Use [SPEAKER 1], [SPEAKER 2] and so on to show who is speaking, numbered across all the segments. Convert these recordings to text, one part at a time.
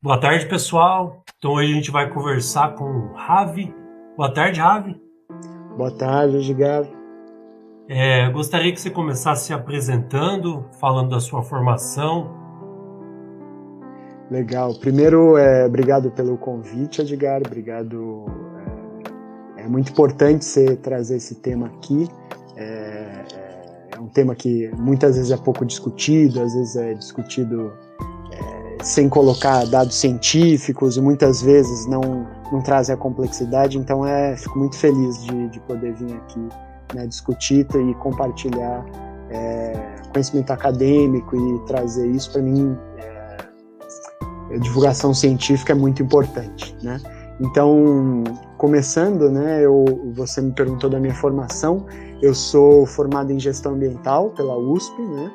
[SPEAKER 1] Boa tarde, pessoal. Então hoje a gente vai conversar com o Ravi. Boa tarde, Ravi.
[SPEAKER 2] Boa tarde, Edgar.
[SPEAKER 1] É, gostaria que você começasse se apresentando, falando da sua formação.
[SPEAKER 2] Legal. Primeiro, é, obrigado pelo convite, Edgar. Obrigado. É, é muito importante você trazer esse tema aqui. É, é, é um tema que muitas vezes é pouco discutido, às vezes é discutido sem colocar dados científicos e muitas vezes não, não trazem a complexidade. Então, é, fico muito feliz de, de poder vir aqui né, discutir e compartilhar é, conhecimento acadêmico e trazer isso para mim. É, divulgação científica é muito importante, né? Então, começando, né, eu, você me perguntou da minha formação. Eu sou formado em gestão ambiental pela USP, né?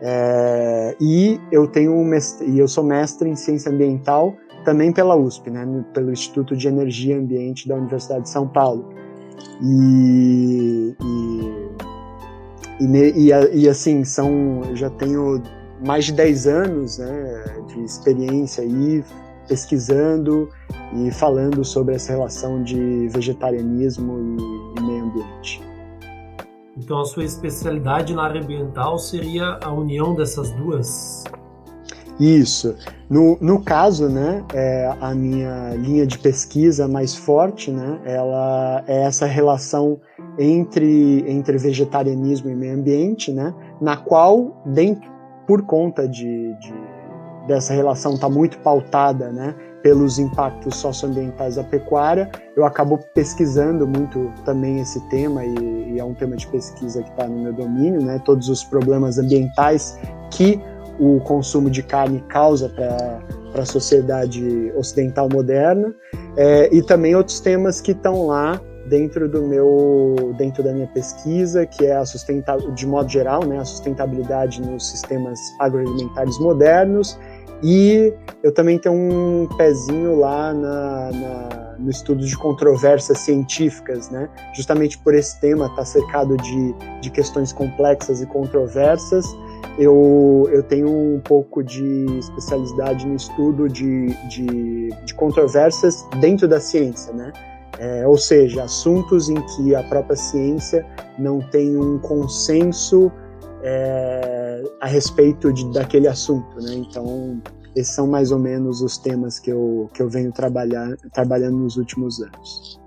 [SPEAKER 2] É, e eu tenho um mestre, e eu sou mestre em ciência ambiental também pela USP, né, pelo Instituto de Energia e Ambiente da Universidade de São Paulo. E, e, e, e assim, são, já tenho mais de 10 anos né, de experiência aí pesquisando e falando sobre essa relação de vegetarianismo e, e meio ambiente.
[SPEAKER 1] Então, a sua especialidade na área ambiental seria a união dessas duas?
[SPEAKER 2] Isso. No, no caso, né, é, a minha linha de pesquisa mais forte, né, ela é essa relação entre, entre vegetarianismo e meio ambiente, né, na qual, dentro, por conta de, de dessa relação estar tá muito pautada, né, pelos impactos socioambientais da pecuária. Eu acabo pesquisando muito também esse tema e, e é um tema de pesquisa que está no meu domínio, né? Todos os problemas ambientais que o consumo de carne causa para a sociedade ocidental moderna é, e também outros temas que estão lá dentro do meu dentro da minha pesquisa que é a sustentabilidade de modo geral né a sustentabilidade nos sistemas agroalimentares modernos e eu também tenho um pezinho lá na, na, no estudo de controvérsias científicas, né? Justamente por esse tema estar tá cercado de, de questões complexas e controversas, eu, eu tenho um pouco de especialidade no estudo de, de, de controvérsias dentro da ciência, né? É, ou seja, assuntos em que a própria ciência não tem um consenso é, a respeito de, daquele assunto, né? Então, esses são mais ou menos os temas que eu, que eu venho trabalhar, trabalhando nos últimos anos.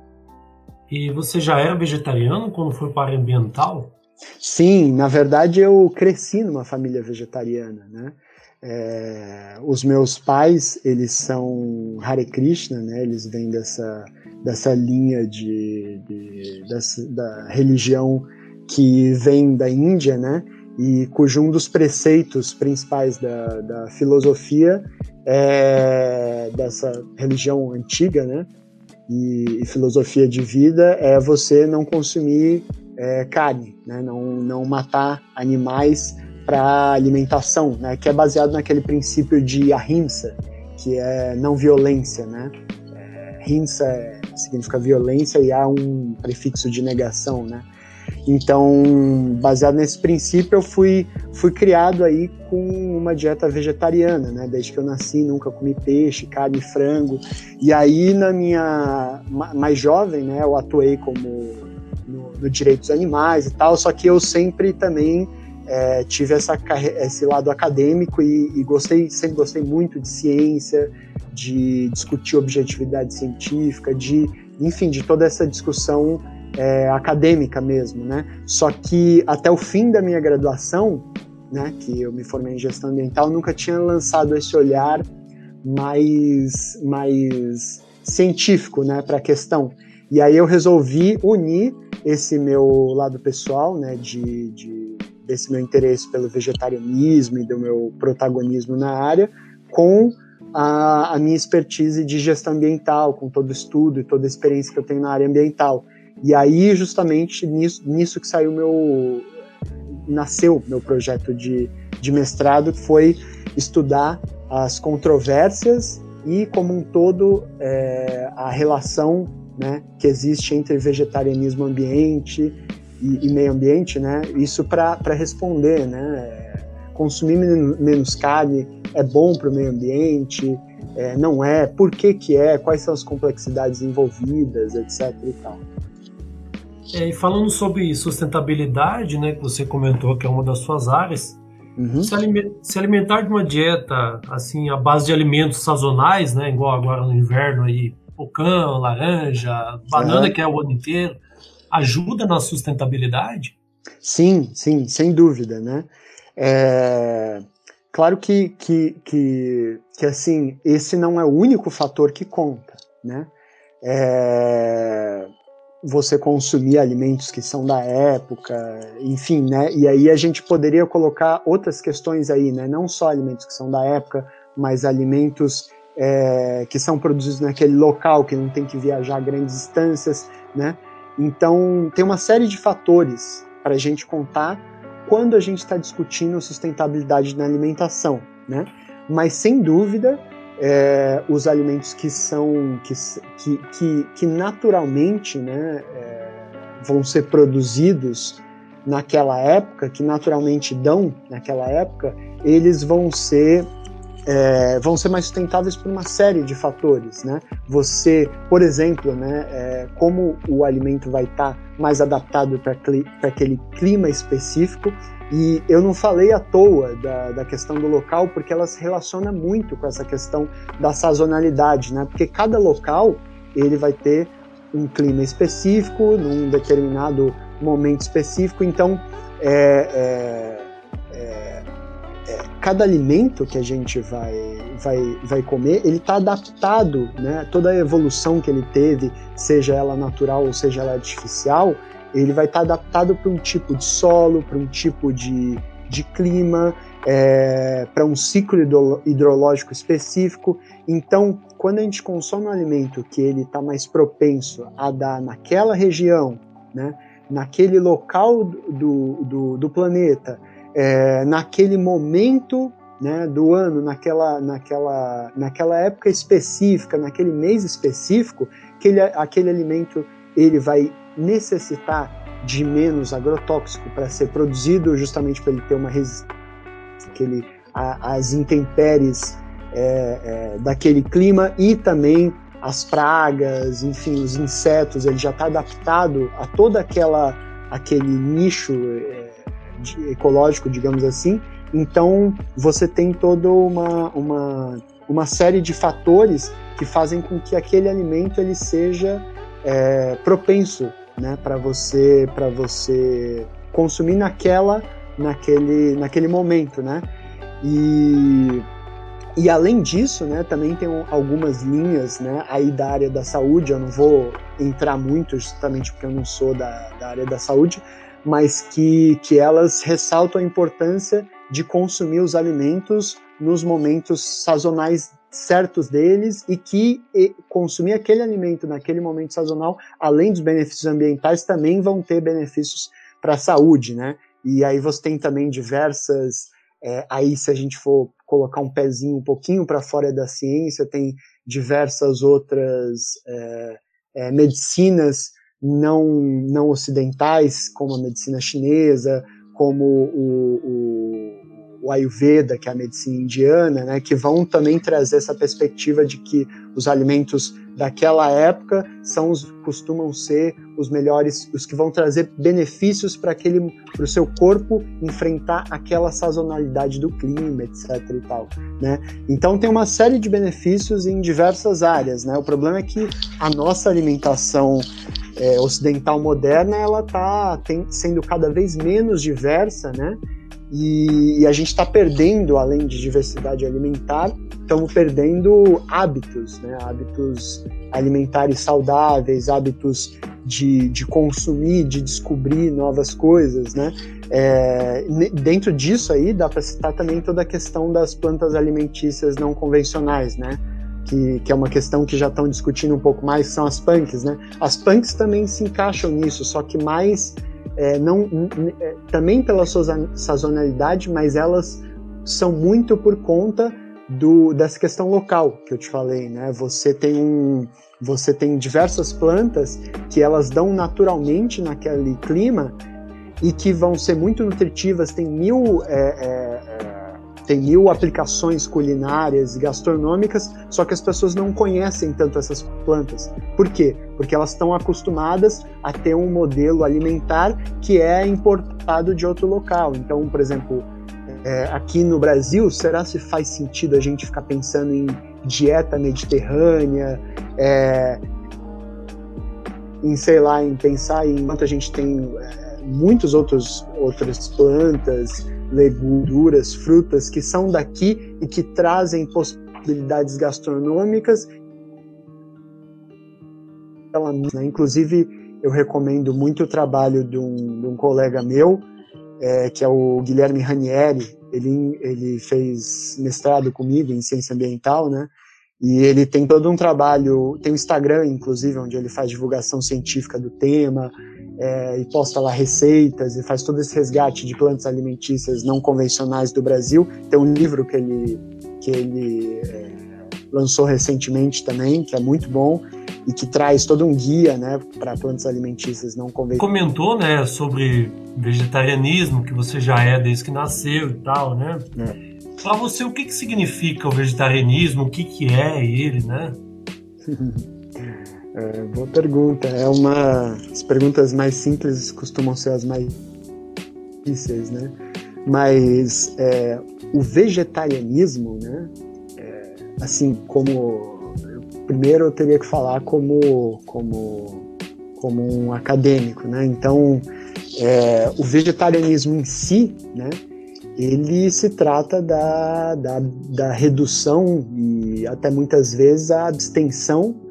[SPEAKER 1] E você já era vegetariano quando foi para ambiental?
[SPEAKER 2] Sim, na verdade eu cresci numa família vegetariana, né? É, os meus pais, eles são Hare Krishna, né? Eles vêm dessa, dessa linha de, de dessa, da religião que vem da Índia, né? E cujo um dos preceitos principais da, da filosofia é dessa religião antiga, né? E, e, filosofia de vida é você não consumir é, carne, né? Não, não matar animais para alimentação, né? Que é baseado naquele princípio de ahimsa, que é não violência, né? É, significa violência e há um prefixo de negação, né? Então, baseado nesse princípio, eu fui, fui criado aí com uma dieta vegetariana, né? Desde que eu nasci, nunca comi peixe, carne, frango. E aí, na minha mais jovem, né, eu atuei como no, no direitos animais e tal, só que eu sempre também é, tive essa, esse lado acadêmico e, e, gostei, sempre gostei muito de ciência, de discutir objetividade científica, de, enfim, de toda essa discussão é, acadêmica mesmo, né? Só que até o fim da minha graduação, né, que eu me formei em gestão ambiental, nunca tinha lançado esse olhar mais, mais científico, né, para a questão. E aí eu resolvi unir esse meu lado pessoal, né, de, de, desse meu interesse pelo vegetarianismo e do meu protagonismo na área, com a, a minha expertise de gestão ambiental, com todo o estudo e toda a experiência que eu tenho na área ambiental. E aí, justamente nisso, nisso que saiu meu. nasceu meu projeto de, de mestrado, que foi estudar as controvérsias e, como um todo, é, a relação né, que existe entre vegetarianismo ambiente e, e meio ambiente, né? Isso para responder, né? Consumir menos carne é bom para o meio ambiente, é, não é, por que que é, quais são as complexidades envolvidas, etc. e tal.
[SPEAKER 1] É, e falando sobre sustentabilidade, né, que você comentou que é uma das suas áreas, uhum. se, alimentar de uma dieta assim à base de alimentos sazonais, né, igual agora no inverno aí, pocã, laranja, banana é. que é o ano inteiro, ajuda na sustentabilidade?
[SPEAKER 2] Sim, sim, sem dúvida, né? É, claro que, que, que, que, assim, esse não é o único fator que conta, né? É, você consumir alimentos que são da época, enfim, né? E aí a gente poderia colocar outras questões aí, né? Não só alimentos que são da época, mas alimentos é, que são produzidos naquele local, que não tem que viajar grandes distâncias, né? Então tem uma série de fatores para a gente contar quando a gente está discutindo sustentabilidade na alimentação, né? Mas sem dúvida é, os alimentos que são que, que, que, naturalmente né, é, vão ser produzidos naquela época, que naturalmente dão naquela época, eles vão ser é, vão ser mais sustentáveis por uma série de fatores, né? Você, por exemplo, né, é, como o alimento vai estar tá mais adaptado para aquele clima específico, e eu não falei à toa da, da questão do local, porque ela se relaciona muito com essa questão da sazonalidade, né? Porque cada local ele vai ter um clima específico, num determinado momento específico, então é, é, é, é cada alimento que a gente vai, vai, vai comer, ele está adaptado, né? Toda a evolução que ele teve, seja ela natural ou seja ela artificial, ele vai estar tá adaptado para um tipo de solo, para um tipo de, de clima, é, para um ciclo hidrológico específico. Então, quando a gente consome um alimento que ele está mais propenso a dar naquela região, né, naquele local do, do, do planeta, é, naquele momento né, do ano, naquela, naquela, naquela época específica, naquele mês específico, que ele, aquele alimento ele vai necessitar de menos agrotóxico para ser produzido, justamente para ele ter uma resistência às intempéries é, é, daquele clima e também as pragas, enfim, os insetos, ele já está adaptado a toda aquela aquele nicho é, de, ecológico, digamos assim. Então você tem toda uma, uma, uma série de fatores que fazem com que aquele alimento ele seja é, propenso né, para você para você consumir naquela naquele naquele momento, né? E e além disso, né, também tem algumas linhas, né, aí da área da saúde. Eu não vou entrar muito, justamente porque eu não sou da, da área da saúde, mas que que elas ressaltam a importância de consumir os alimentos nos momentos sazonais certos deles e que consumir aquele alimento naquele momento sazonal, além dos benefícios ambientais, também vão ter benefícios para a saúde, né? E aí você tem também diversas, é, aí se a gente for colocar um pezinho um pouquinho para fora da ciência, tem diversas outras é, é, medicinas não, não ocidentais, como a medicina chinesa, como o, o o Ayurveda, que é a medicina indiana, né, que vão também trazer essa perspectiva de que os alimentos daquela época são os, costumam ser os melhores, os que vão trazer benefícios para aquele, para o seu corpo enfrentar aquela sazonalidade do clima, etc. e tal, né? Então tem uma série de benefícios em diversas áreas, né? O problema é que a nossa alimentação é, ocidental moderna ela está sendo cada vez menos diversa, né? E, a gente está perdendo, além de diversidade alimentar, estamos perdendo hábitos, né? hábitos alimentares saudáveis, hábitos de, de consumir, de descobrir novas coisas. Né? É, dentro disso aí dá para citar também toda a questão das plantas alimentícias não convencionais, né? Que, que, é uma questão que já estão discutindo um pouco mais, são as punks, né? As punks também se encaixam nisso, só que mais é, não, é, também pela sua sazonalidade, mas elas são muito por conta do, dessa questão local que eu te falei, né? Você tem um, você tem diversas plantas que elas dão naturalmente naquele clima e que vão ser muito nutritivas. Tem mil é, é, tem mil aplicações culinárias e gastronômicas, só que as pessoas não conhecem tanto essas plantas. Por quê? Porque elas estão acostumadas a ter um modelo alimentar que é importado de outro local. Então, por exemplo, é, aqui no Brasil, será se faz sentido a gente ficar pensando em dieta mediterrânea, é, em sei lá, em pensar em quanto a gente tem é, muitos outros outras plantas, leguduras, frutas que são daqui e que trazem possibilidades gastronômicas. Né? Inclusive, eu recomendo muito o trabalho de um, de um colega meu, é, que é o Guilherme Ranieri. Ele, ele fez mestrado comigo em ciência ambiental, né? E ele tem todo um trabalho, tem um Instagram, inclusive, onde ele faz divulgação científica do tema, é, e posta lá receitas e faz todo esse resgate de plantas alimentícias não convencionais do Brasil. Tem um livro que ele, que ele é, lançou recentemente também, que é muito bom e que traz todo um guia né, para plantas alimentícias não convencionais.
[SPEAKER 1] Comentou né, sobre vegetarianismo, que você já é desde que nasceu e tal, né? É. Para você, o que, que significa o vegetarianismo? O que, que é ele, né?
[SPEAKER 2] É, boa pergunta. É uma. As perguntas mais simples costumam ser as mais difíceis, né? Mas é, o vegetarianismo, né? É, assim, como. Primeiro eu teria que falar como, como, como um acadêmico, né? Então, é, o vegetarianismo em si, né? Ele se trata da, da, da redução e até muitas vezes a abstenção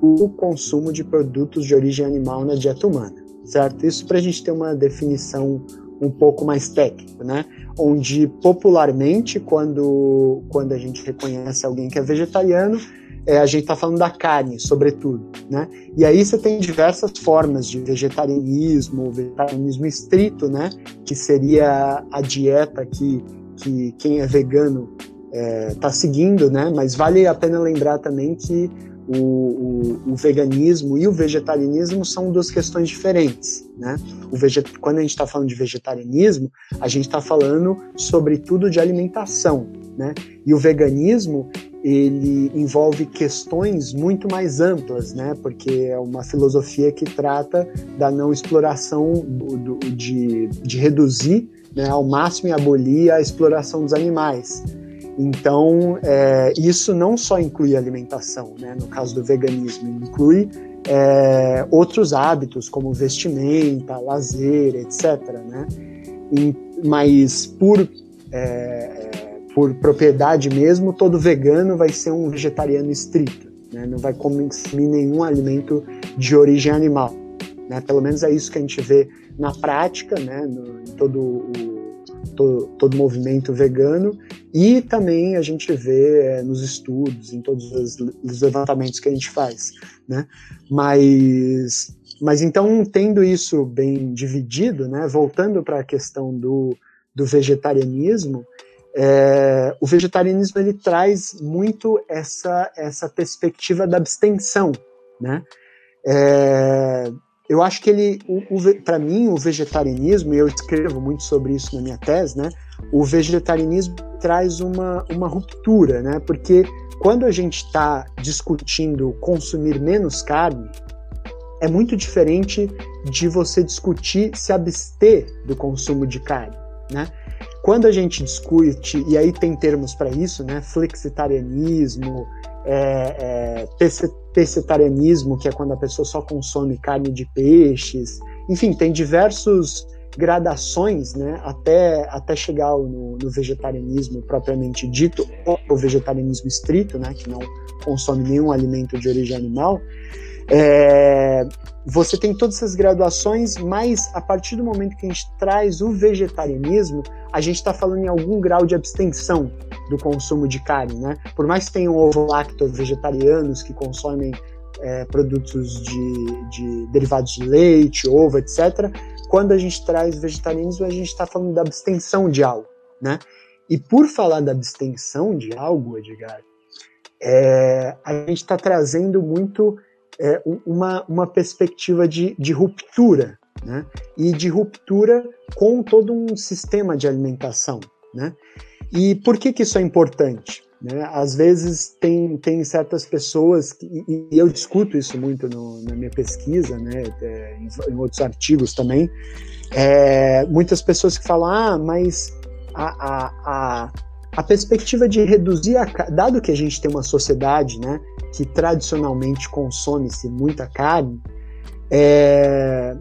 [SPEAKER 2] o consumo de produtos de origem animal na dieta humana, certo? Isso para a gente ter uma definição um pouco mais técnica, né? Onde popularmente, quando, quando a gente reconhece alguém que é vegetariano, é, a gente está falando da carne, sobretudo, né? E aí você tem diversas formas de vegetarianismo, vegetarianismo estrito, né? Que seria a dieta que, que quem é vegano está é, seguindo, né? Mas vale a pena lembrar também que o, o, o, veganismo e o vegetarianismo são duas questões diferentes. Né? O veget... Quando a gente está falando de vegetarianismo, a gente está falando sobretudo de alimentação. Né? E o veganismo ele envolve questões muito mais amplas, né? porque é uma filosofia que trata da não exploração, do, de, de reduzir né, ao máximo e abolir a exploração dos animais. Então, é, isso não só inclui alimentação, né? no caso do veganismo, inclui é, outros hábitos, como vestimenta, lazer, etc. Né? E, mas, por, é, por propriedade mesmo, todo vegano vai ser um vegetariano estrito, né? não vai consumir nenhum alimento de origem animal. Né? Pelo menos é isso que a gente vê na prática, né? no, em todo o todo, todo movimento vegano e também a gente vê é, nos estudos, em todos os, os, levantamentos que a gente faz, né? Mas, mas então, tendo isso bem dividido, né? Voltando para a questão do, do vegetarianismo, é, o vegetarianismo ele traz muito essa, essa perspectiva da abstenção, né? É, eu acho que ele, para mim, o vegetarianismo, e eu escrevo muito sobre isso na minha tese, né? O vegetarianismo traz uma, uma ruptura, né? Porque quando a gente está discutindo consumir menos carne, é muito diferente de você discutir se abster do consumo de carne, né? Quando a gente discute, e aí tem termos para isso, né? Flexitarianismo, é, é, pescetarianismo, que é quando a pessoa só consome carne de peixes. Enfim, tem diversos gradações, né, até, até chegar no, no vegetarianismo propriamente dito, ou o vegetarianismo estrito, né, que não consome nenhum alimento de origem animal. É, você tem todas essas graduações, mas a partir do momento que a gente traz o vegetarianismo, a gente está falando em algum grau de abstenção do consumo de carne, né? Por mais que tenham ovo-lacto vegetarianos que consomem é, produtos de, de, derivados de leite, ovo, etc. Quando a gente traz vegetarianismo, a gente está falando da abstenção de algo, né? E por falar da abstenção de algo, Edgar, é, a gente está trazendo muito é, uma, uma perspectiva de, de ruptura, né? E de ruptura com todo um sistema de alimentação, né? E por que, que isso é importante? Né? Às vezes tem, tem certas pessoas, que, e eu discuto isso muito no, na minha pesquisa, né? É, em, em, outros artigos também, é, muitas pessoas que falam, ah, mas a, a, a, a perspectiva de reduzir, a, dado que a gente tem uma sociedade né, que tradicionalmente consome-se muita carne, é,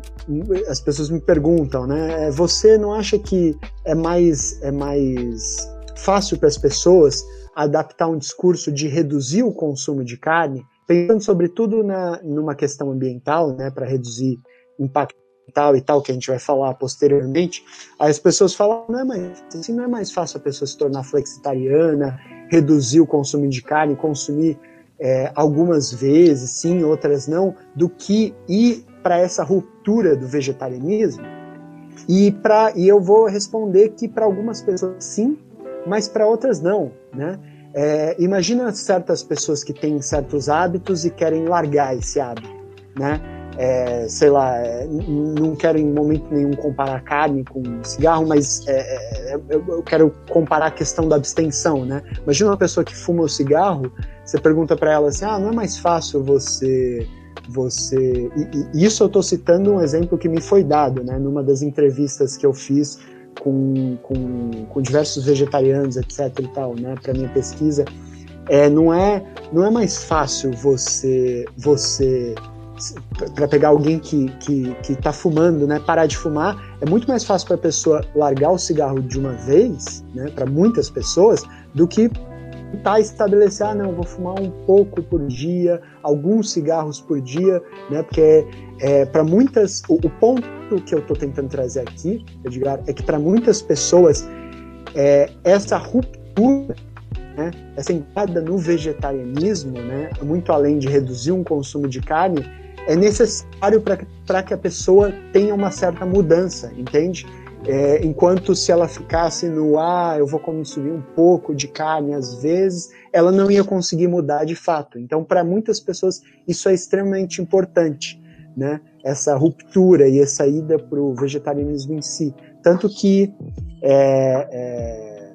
[SPEAKER 2] as pessoas me perguntam, né? Você não acha que é mais, é mais fácil para as pessoas adaptar um discurso de reduzir o consumo de carne, pensando sobretudo na, numa questão ambiental, né, para reduzir impacto ambiental e tal, que a gente vai falar posteriormente, aí as pessoas falam, não é mais, assim, não é mais fácil a pessoa se tornar flexitariana, reduzir o consumo de carne, consumir é, algumas vezes, sim, outras não, do que ir para essa ruptura do vegetarianismo. E, pra, e eu vou responder que para algumas pessoas sim, mas para outras não. Né? É, imagina certas pessoas que têm certos hábitos e querem largar esse hábito. Né? É, sei lá, é, não quero em momento nenhum comparar carne com cigarro, mas é, é, eu quero comparar a questão da abstenção, né? Imagina uma pessoa que fuma o cigarro, você pergunta para ela assim, ah, não é mais fácil você você e, e isso eu estou citando um exemplo que me foi dado, né? Numa das entrevistas que eu fiz com, com, com diversos vegetarianos, etc. e tal, né? Para minha pesquisa, é, não é não é mais fácil você você para pegar alguém que, que, que tá fumando, né, parar de fumar, é muito mais fácil para a pessoa largar o cigarro de uma vez, né, para muitas pessoas, do que tentar estabelecer, ah, não, vou fumar um pouco por dia, alguns cigarros por dia, né, porque é, é para muitas, o, o, ponto que eu estou tentando trazer aqui, Edgar, é que para muitas pessoas, é, essa ruptura né, essa entrada no vegetarianismo, né, muito além de reduzir um consumo de carne, é necessário para que a pessoa tenha uma certa mudança, entende? É, enquanto se ela ficasse no ah, eu vou consumir um pouco de carne às vezes, ela não ia conseguir mudar de fato. Então, para muitas pessoas, isso é extremamente importante, né? Essa ruptura e essa ida para o vegetarianismo em si. Tanto que, é, é,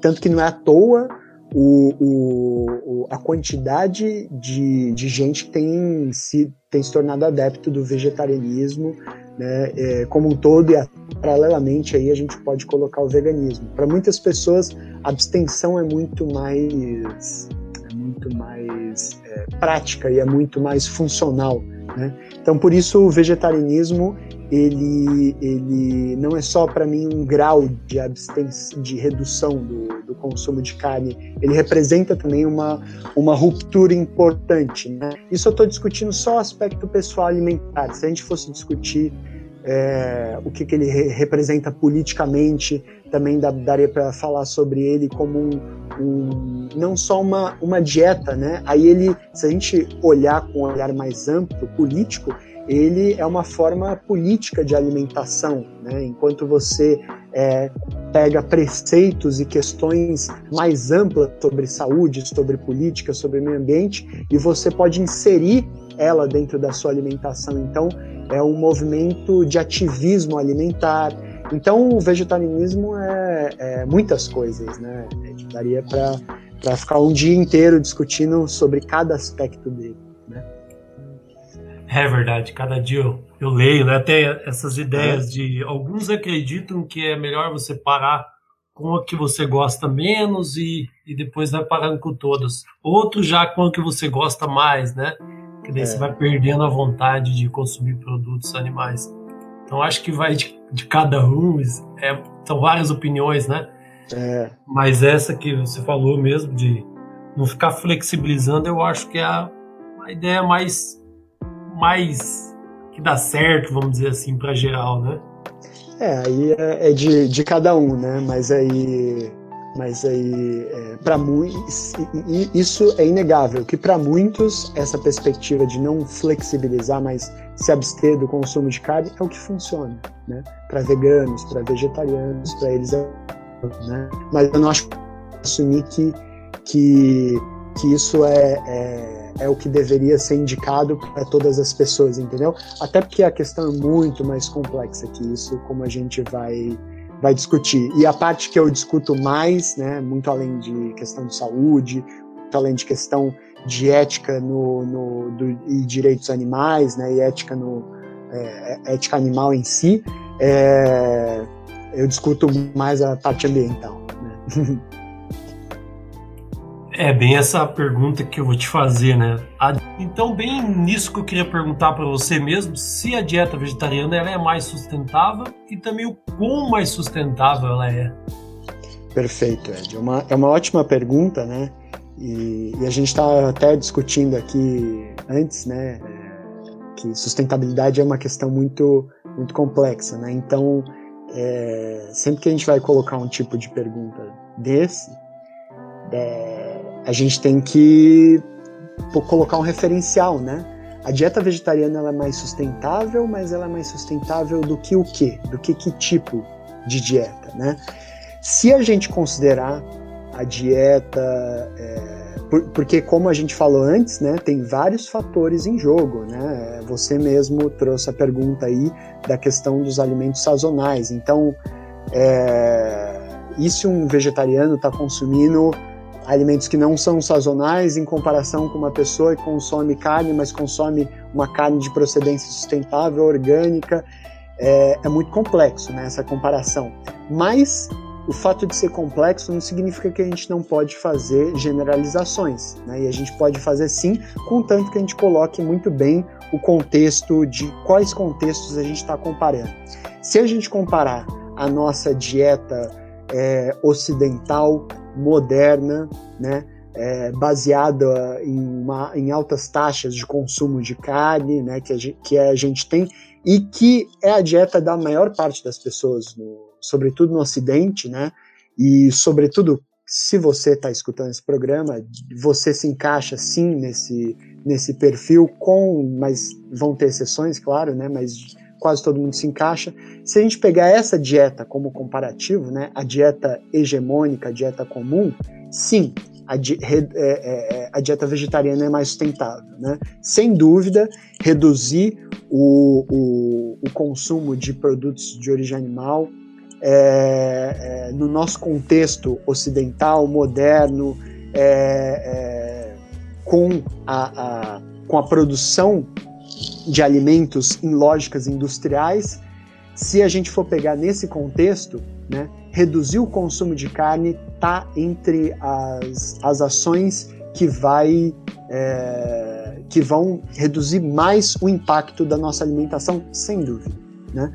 [SPEAKER 2] tanto que não é à toa o, o, a quantidade de, de gente que tem se, tem se tornado adepto do vegetarianismo né, é, como um todo e a, paralelamente aí a gente pode colocar o veganismo. Para muitas pessoas a abstenção é muito mais é muito mais é, prática e é muito mais funcional. Né? Então por isso o vegetarianismo ele, ele não é só para mim um grau de abstenção, de redução do, do, consumo de carne, ele representa também uma, uma ruptura importante. Né? Isso eu estou discutindo só o aspecto pessoal alimentar. Se a gente fosse discutir é, o que, que ele re representa politicamente, também dá, daria para falar sobre ele como um, um, não só uma, uma dieta, né? Aí ele, se a gente olhar com um olhar mais amplo, político, ele é uma forma política de alimentação, né? enquanto você é, pega preceitos e questões mais amplas sobre saúde, sobre política, sobre meio ambiente, e você pode inserir ela dentro da sua alimentação. Então, é um movimento de ativismo alimentar. Então, o vegetarianismo é, é muitas coisas, né? Daria para ficar um dia inteiro discutindo sobre cada aspecto dele.
[SPEAKER 1] É verdade, cada dia eu, eu leio, né? Até essas ideias é. de. Alguns acreditam que é melhor você parar com a que você gosta menos e, e depois vai parando com todas. Outros já com a que você gosta mais, né? Que daí é. você vai perdendo a vontade de consumir produtos animais. Então acho que vai de, de cada um, é, são várias opiniões, né? É. Mas essa que você falou mesmo, de não ficar flexibilizando, eu acho que é a, a ideia mais mais que dá certo, vamos dizer assim, para geral, né?
[SPEAKER 2] É, aí é, é de, de cada um, né? Mas aí, mas aí, é, para muitos, isso é inegável que para muitos essa perspectiva de não flexibilizar, mas se abster do consumo de carne é o que funciona, né? Para veganos, para vegetarianos, para eles é, né? Mas eu não acho assumir que que, que isso é, é é o que deveria ser indicado para todas as pessoas, entendeu? Até porque a questão é muito mais complexa que isso, como a gente vai vai discutir. E a parte que eu discuto mais, né, muito além de questão de saúde, muito além de questão de ética no, no do, e direitos animais, né, e ética no é, ética animal em si, é, eu discuto mais a parte ambiental. Né?
[SPEAKER 1] É bem essa pergunta que eu vou te fazer, né? A... Então, bem nisso que eu queria perguntar para você mesmo, se a dieta vegetariana ela é mais sustentável e também o quão mais sustentável ela é.
[SPEAKER 2] Perfeito, Ed. É uma, é uma ótima pergunta, né? E, e a gente está até discutindo aqui antes, né? Que sustentabilidade é uma questão muito, muito complexa, né? Então, é, sempre que a gente vai colocar um tipo de pergunta desse, é, a gente tem que colocar um referencial, né? A dieta vegetariana ela é mais sustentável, mas ela é mais sustentável do que o quê? Do que que tipo de dieta, né? Se a gente considerar a dieta, é, por, porque como a gente falou antes, né, tem vários fatores em jogo, né? Você mesmo trouxe a pergunta aí da questão dos alimentos sazonais. Então, é, e se um vegetariano está consumindo alimentos que não são sazonais em comparação com uma pessoa que consome carne, mas consome uma carne de procedência sustentável, orgânica. É, é muito complexo né, essa comparação. Mas o fato de ser complexo não significa que a gente não pode fazer generalizações. Né? E a gente pode fazer sim, contanto que a gente coloque muito bem o contexto de quais contextos a gente está comparando. Se a gente comparar a nossa dieta é, ocidental moderna, né, é, baseada em, uma, em, altas taxas de consumo de carne, né, que, a gente, que a gente tem, e que é a dieta da maior parte das pessoas, no, sobretudo no Ocidente, né, e sobretudo se você está escutando esse programa, você se encaixa sim nesse, nesse perfil, com, mas vão ter exceções, claro, né, mas quase todo mundo se encaixa. Se a gente pegar essa dieta como comparativo, né, a dieta hegemônica, a dieta comum, sim, a, di é, é, é, a dieta vegetariana é mais sustentável. Né? Sem dúvida, reduzir o, o, o consumo de produtos de origem animal é, é, no nosso contexto ocidental, moderno, é, com, a, a, com a produção de alimentos em lógicas industriais, se a gente for pegar nesse contexto, né, reduzir o consumo de carne está entre as, as ações que vai é, que vão reduzir mais o impacto da nossa alimentação, sem dúvida. Né?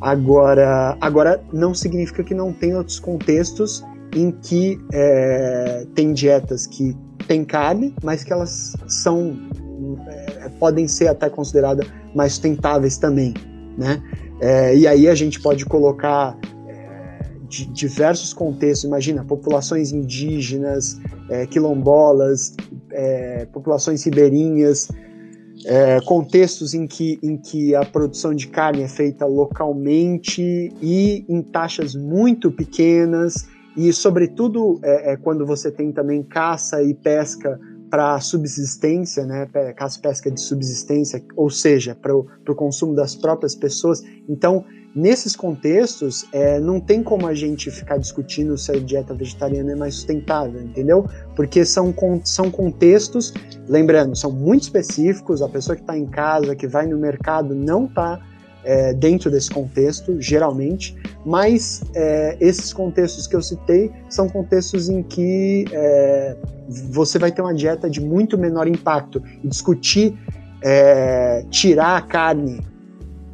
[SPEAKER 2] Agora, agora não significa que não tem outros contextos em que é, tem dietas que têm carne, mas que elas são podem ser até consideradas mais sustentáveis também, né? É, e aí a gente pode colocar é, diversos contextos, imagina, populações indígenas, é, quilombolas, é, populações ribeirinhas, é, contextos em que, em que a produção de carne é feita localmente e em taxas muito pequenas, e sobretudo é, quando você tem também caça e pesca para subsistência, né, caça pesca de subsistência, ou seja, para o consumo das próprias pessoas. Então, nesses contextos, é, não tem como a gente ficar discutindo se a dieta vegetariana é mais sustentável, entendeu? Porque são, são contextos, lembrando, são muito específicos, a pessoa que está em casa, que vai no mercado, não está é, dentro desse contexto, geralmente, mas é, esses contextos que eu citei são contextos em que é, você vai ter uma dieta de muito menor impacto. E discutir é, tirar a carne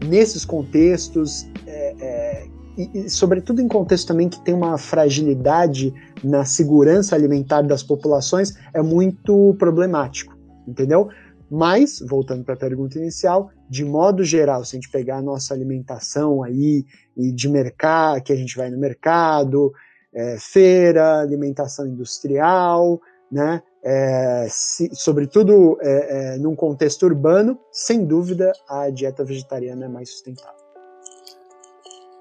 [SPEAKER 2] nesses contextos, é, é, e, e, sobretudo em contextos também que tem uma fragilidade na segurança alimentar das populações, é muito problemático, entendeu? Mas, voltando para a pergunta inicial, de modo geral, se a gente pegar a nossa alimentação aí e de mercado, que a gente vai no mercado, é, feira, alimentação industrial, né? É, se, sobretudo é, é, num contexto urbano, sem dúvida a dieta vegetariana é mais sustentável.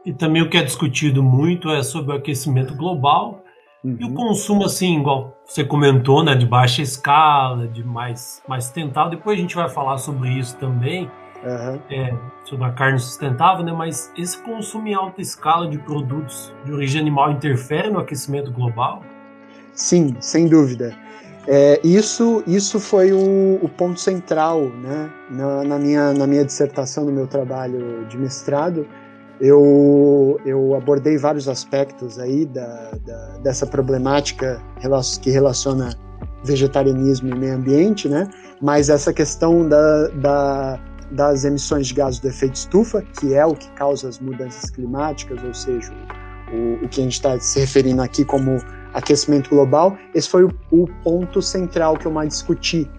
[SPEAKER 1] E também o que é discutido muito é sobre o aquecimento global Uhum. E o consumo, assim, igual você comentou, né, de baixa escala, de mais, mais sustentável, depois a gente vai falar sobre isso também. Uhum. é, sobre a carne sustentável, né? Mas esse consumo em alta escala de produtos de origem animal interfere no aquecimento global?
[SPEAKER 2] Sim, sem dúvida. É, isso, isso foi o, o, ponto central né, na, na, minha, na minha dissertação, no meu trabalho de mestrado. Eu, eu abordei vários aspectos aí da, da, dessa problemática que relaciona vegetarianismo e meio ambiente, né? mas essa questão da, da, das emissões de gases do efeito estufa, que é o que causa as mudanças climáticas, ou seja, o, o que a gente está se referindo aqui como aquecimento global, esse foi o, o, ponto central que eu mais discuti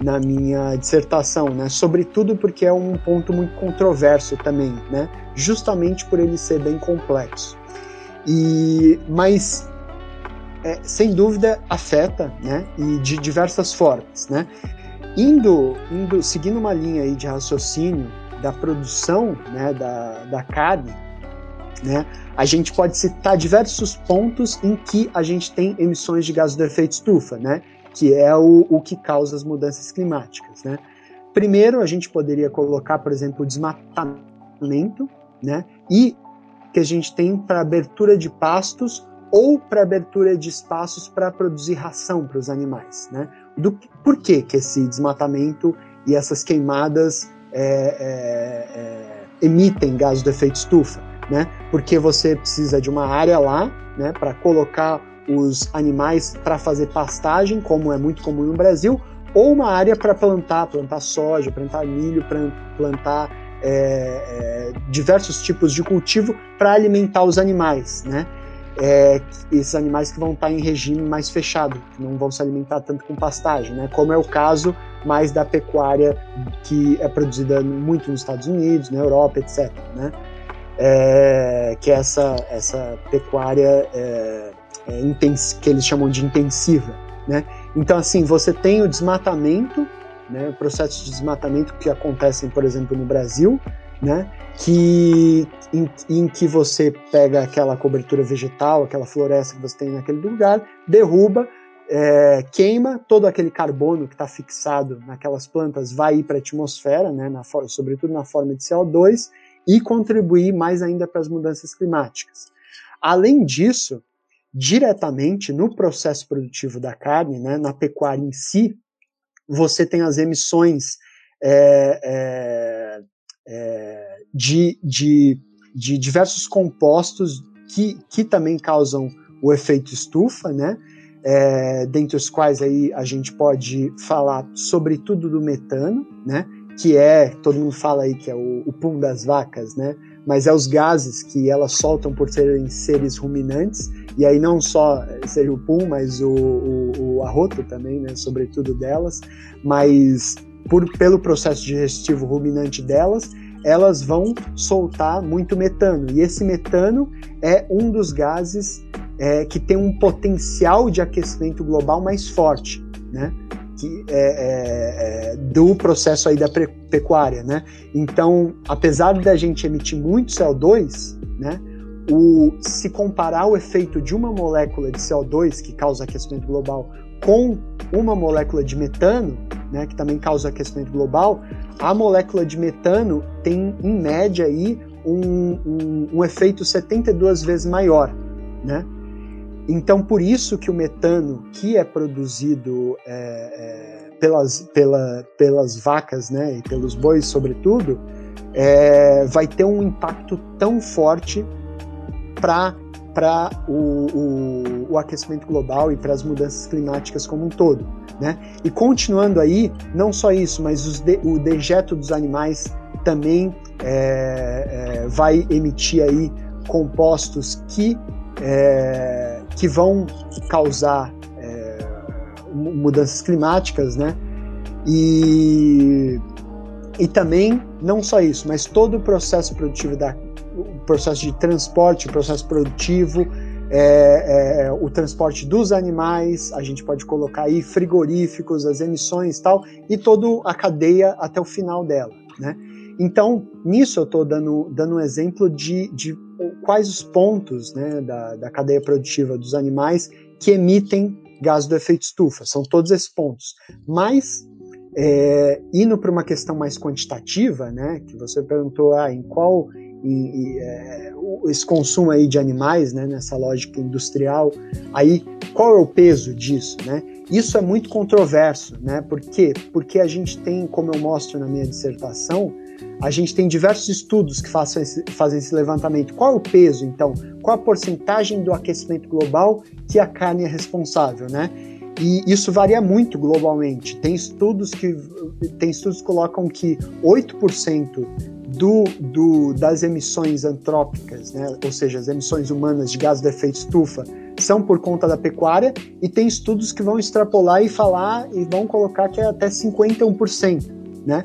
[SPEAKER 2] na minha dissertação, né? Sobretudo porque é um ponto muito controverso também, né? Justamente por ele ser bem complexo. E mas é, sem dúvida afeta, né? E de diversas formas, né? Indo, indo, seguindo uma linha aí de raciocínio da produção, né? Da, da carne, né? A gente pode citar diversos pontos em que a gente tem emissões de gases do efeito estufa, né? Que é o, o que causa as mudanças climáticas, né? Primeiro, a gente poderia colocar, por exemplo, o desmatamento, né? E que a gente tem para abertura de pastos ou para abertura de espaços para produzir ração para os animais, né? Do, por que, que esse desmatamento e essas queimadas é, é, é, emitem gases do efeito estufa? né? Porque você precisa de uma área lá, né, para colocar os animais para fazer pastagem, como é muito comum no Brasil, ou uma área para plantar, plantar soja, plantar milho, plantar é, é, diversos tipos de cultivo para alimentar os animais, né? É, esses animais que vão estar em regime mais fechado, que não vão se alimentar tanto com pastagem, né? Como é o caso mais da pecuária que é produzida muito nos Estados Unidos, na Europa, etc. Né? é, que é essa, essa pecuária é, é, que eles chamam de intensiva. Né? Então, assim, você tem o desmatamento, né, processos de desmatamento que acontecem, por exemplo, no Brasil, né, que, em, em, que você pega aquela cobertura vegetal, aquela floresta que você tem naquele lugar, derruba, é, queima todo aquele carbono que está fixado naquelas plantas, vai ir para a atmosfera, né, na, sobretudo na forma de CO2, e contribuir mais ainda para as mudanças climáticas. Além disso, diretamente no processo produtivo da carne, né, na pecuária em si, você tem as emissões é, é, é, de, de, de, diversos compostos que, que também causam o efeito estufa, né? É, dentre os quais aí a gente pode falar sobretudo do metano, né? que é, todo mundo fala aí que é o, o pum das vacas, né? Mas é os gases que elas soltam por serem seres ruminantes, e aí não só seria o pum, mas o, o, o arroto também, né? Sobretudo delas, mas por, pelo processo digestivo ruminante delas, elas vão soltar muito metano. E esse metano é um dos gases é, que tem um potencial de aquecimento global mais forte, né? que, é, é, é, do processo aí da pecuária, né? Então, apesar da gente emitir muito CO2, né? O, se comparar o efeito de uma molécula de CO2 que causa aquecimento global com uma molécula de metano, né, que também causa aquecimento global, a molécula de metano tem, em média, aí, um, um, um efeito 72 vezes maior, né? Então, por isso que o metano que é produzido é, é, pelas, pela, pelas vacas né, e pelos bois, sobretudo, é, vai ter um impacto tão forte para para o, o, o, aquecimento global e para as mudanças climáticas como um todo. Né? E continuando aí, não só isso, mas de, o dejeto dos animais também é, é, vai emitir aí compostos que é, que vão causar é, mudanças climáticas, né? E, e também, não só isso, mas todo o processo produtivo, da, processo de transporte, o processo produtivo, é, é, o transporte dos animais, a gente pode colocar aí frigoríficos, as emissões tal, e toda a cadeia até o final dela, né? Então, nisso eu estou dando, dando um exemplo de, de quais os pontos né, da, da cadeia produtiva dos animais que emitem gás do efeito estufa. São todos esses pontos. Mas É, indo para uma questão mais quantitativa, né, que você perguntou ah, em qual em, em, é, esse consumo aí de animais, né, nessa lógica industrial, aí qual é o peso disso, né? Isso é muito controverso, né? Por quê? Porque a gente tem, como eu mostro na minha dissertação, a gente tem diversos estudos que fazem esse, fazem esse levantamento. Qual é o peso, então? Qual a porcentagem do aquecimento global que a carne é responsável, né? E isso varia muito globalmente. Tem estudos que tem estudos que colocam que 8% do, do, das emissões antrópicas, né, ou seja, as emissões humanas de gás de efeito estufa, são por conta da pecuária, e tem estudos que vão extrapolar e falar e vão colocar que é até 51%. Né?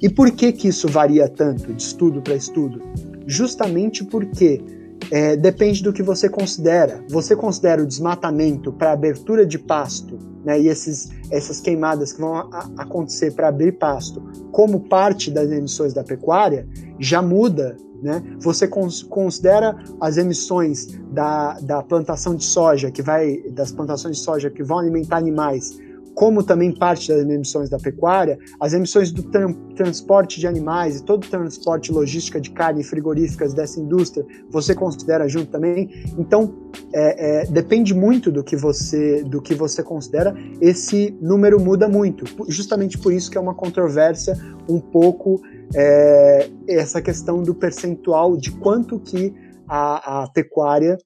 [SPEAKER 2] E por que, que isso varia tanto de estudo para estudo? Justamente porque é, depende do que você considera. Você considera o desmatamento para abertura de pasto né, e esses, essas queimadas que vão a, acontecer para abrir pasto como parte das emissões da pecuária, já muda. Né? Você cons considera as emissões da, da plantação de soja, que vai das plantações de soja que vão alimentar animais, como também parte das emissões da pecuária, as emissões do tra transporte de animais e todo o transporte e logística de carne frigoríficas dessa indústria, você considera junto também. Então, é, é, depende muito do que você do que você considera. Esse número muda muito, justamente por isso que é uma controvérsia um pouco é, essa questão do percentual de quanto que a, a pecuária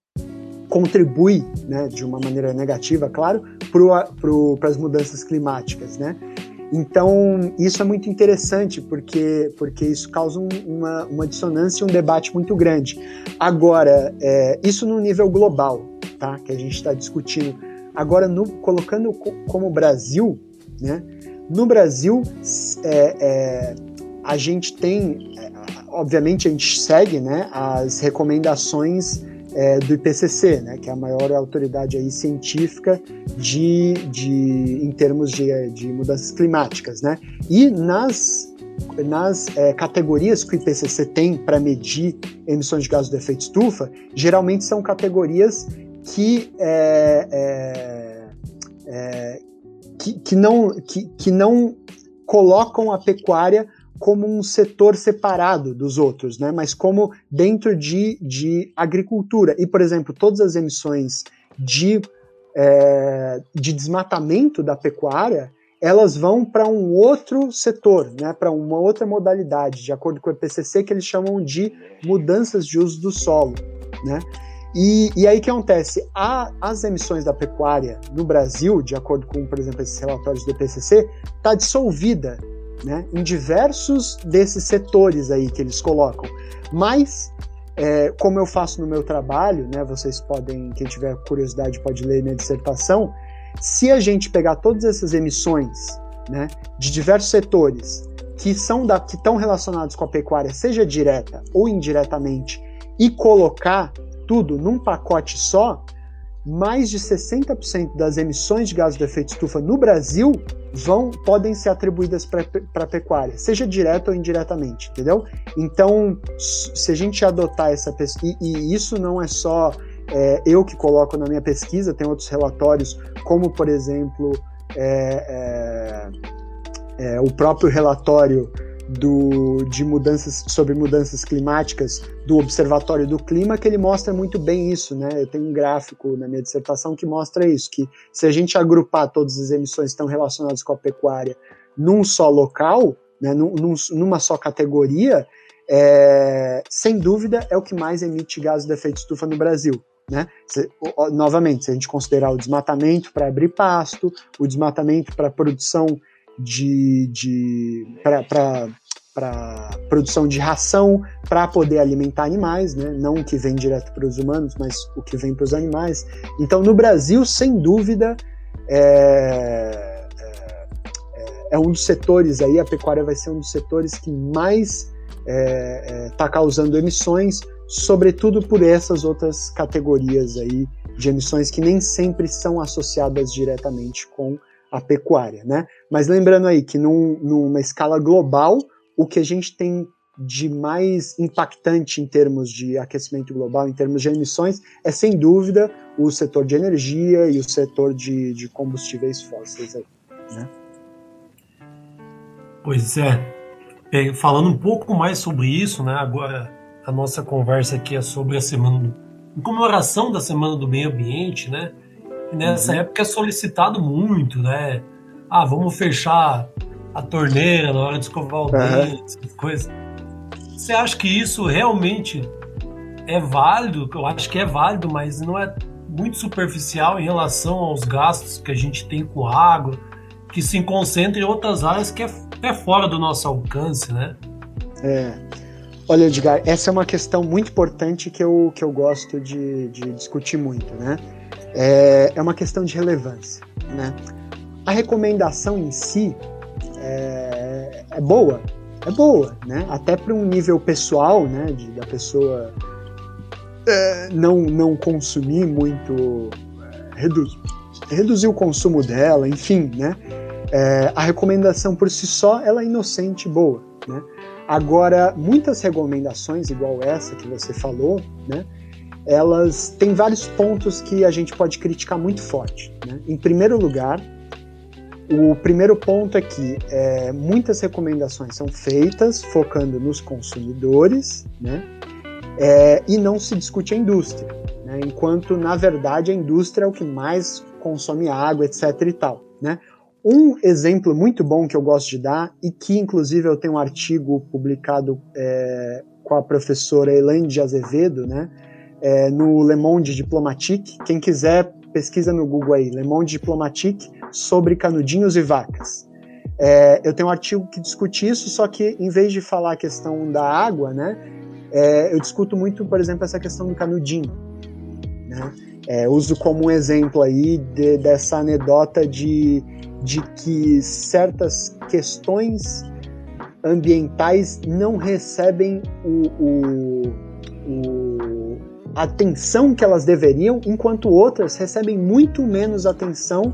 [SPEAKER 2] contribui, né, de uma maneira negativa, claro, para as mudanças climáticas, né? Então, isso é muito interessante, porque, porque isso causa um, uma, uma dissonância e um debate muito grande. Agora, é, isso no nível global, tá? que a gente está discutindo. Agora, no, colocando como Brasil, né? no Brasil, é, é, a gente tem, é, obviamente, a gente segue né, as recomendações é, do IPCC, né, que é a maior autoridade aí científica de, de, em termos de, de mudanças climáticas. Né? E nas, nas é, categorias que o IPCC tem para medir emissões de gases do efeito estufa, geralmente são categorias que, é, é, é que, que, não, que, que não colocam a pecuária como um setor separado dos outros, né? mas como dentro de, de agricultura. E, por exemplo, todas as emissões de, é, de desmatamento da pecuária, elas vão para um outro setor, né? para uma outra modalidade, de acordo com o IPCC, que eles chamam de mudanças de uso do solo. Né? E, e aí o que acontece? A, as emissões da pecuária no Brasil, de acordo com, por exemplo, esses relatórios do IPCC, está dissolvida né, em diversos desses setores aí que eles colocam. Mas, é, como eu faço no meu trabalho, né, vocês podem, quem tiver curiosidade pode ler minha dissertação, se a gente pegar todas essas emissões né, de diversos setores que são da, que estão relacionados com a pecuária, seja direta ou indiretamente, e colocar tudo num pacote só, mais de 60% das emissões de gases de efeito estufa no Brasil vão podem ser atribuídas para a pecuária, seja direto ou indiretamente, entendeu? Então, se a gente adotar essa pesquisa, e, isso não é só é, eu que coloco na minha pesquisa, tem outros relatórios, como por exemplo é, é, é o próprio relatório do, de mudanças sobre mudanças climáticas do Observatório do Clima que ele mostra muito bem isso, né? Eu tenho um gráfico na minha dissertação que mostra isso, que se a gente agrupar todas as emissões que estão relacionadas com a pecuária num só local, né, num, numa só categoria, é, sem dúvida é o que mais emite gases de efeito estufa no Brasil. Né? Se, novamente, se a gente considerar o desmatamento para abrir pasto, o desmatamento para produção de, de para produção de ração para poder alimentar animais, né? não o que vem direto para os humanos, mas o que vem para os animais. Então, no Brasil, sem dúvida, é, é, é, um dos setores aí, a pecuária vai ser um dos setores que mais está é, é, causando emissões, sobretudo por essas outras categorias aí de emissões que nem sempre são associadas diretamente com a pecuária, né? Mas lembrando aí que num, numa escala global, o que a gente tem de mais impactante em termos de aquecimento global, em termos de emissões, é sem dúvida o setor de energia e o setor de, de combustíveis fósseis aí, né?
[SPEAKER 1] Pois é. é. Falando um pouco mais sobre isso, né? Agora a nossa conversa aqui é sobre a semana em comemoração da semana do meio ambiente, né? E nessa uhum. época é solicitado muito, né? Ah, vamos fechar a torneira na hora de escovar o dente, essas coisas. Você acha que isso realmente é válido? Eu acho que é válido, mas não é muito superficial em relação aos gastos que a gente tem com água, que se concentra em outras áreas que é, é fora do nosso alcance, né?
[SPEAKER 2] É. Olha, Edgar, essa é uma questão muito importante que eu, que eu gosto de, de discutir muito, né? É, é uma questão de relevância, né? A recomendação em si é, é boa, é boa, né? Até para um nível pessoal, né? De, da pessoa é, não, não consumir muito, é, reduz, reduzir o consumo dela, enfim, né? É, a recomendação por si só ela é inocente boa, né? Agora, muitas recomendações, igual essa que você falou, né? Elas têm vários pontos que a gente pode criticar muito forte. Né? Em primeiro lugar, o primeiro ponto é que é, muitas recomendações são feitas focando nos consumidores, né? é, e não se discute a indústria, né? enquanto na verdade a indústria é o que mais consome água, etc. e tal. Né? Um exemplo muito bom que eu gosto de dar, e que inclusive eu tenho um artigo publicado é, com a professora Elaine de Azevedo, né, é, no Le Monde Diplomatique. Quem quiser, pesquisa no Google aí, Le Monde Diplomatique, sobre canudinhos e vacas. É, eu tenho um artigo que discute isso, só que em vez de falar a questão da água, né, é, eu discuto muito, por exemplo, essa questão do canudinho. Né? É, uso como um exemplo aí de, dessa anedota de, de que certas questões ambientais não recebem o, o, o, a atenção que elas deveriam, enquanto outras recebem muito menos atenção,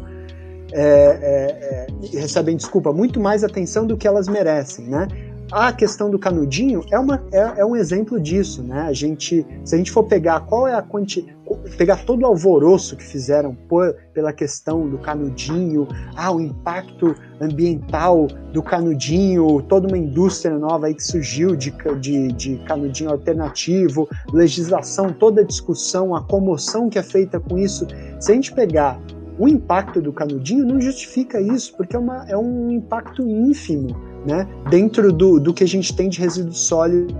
[SPEAKER 2] é, é, é recebem, desculpa, muito mais atenção do que elas merecem, né? a questão do canudinho é, uma, é, é, um exemplo disso, né? A gente, se a gente for pegar qual é a quantidade, pegar todo o alvoroço que fizeram por, pela questão do canudinho, ah, o impacto ambiental do canudinho, toda uma indústria nova aí que surgiu de, de, de canudinho alternativo, legislação, toda a discussão, a comoção que é feita com isso. Se a gente pegar o impacto do canudinho, não justifica isso, porque é, uma, é um impacto ínfimo né, dentro do, do que a gente tem de resíduo sólido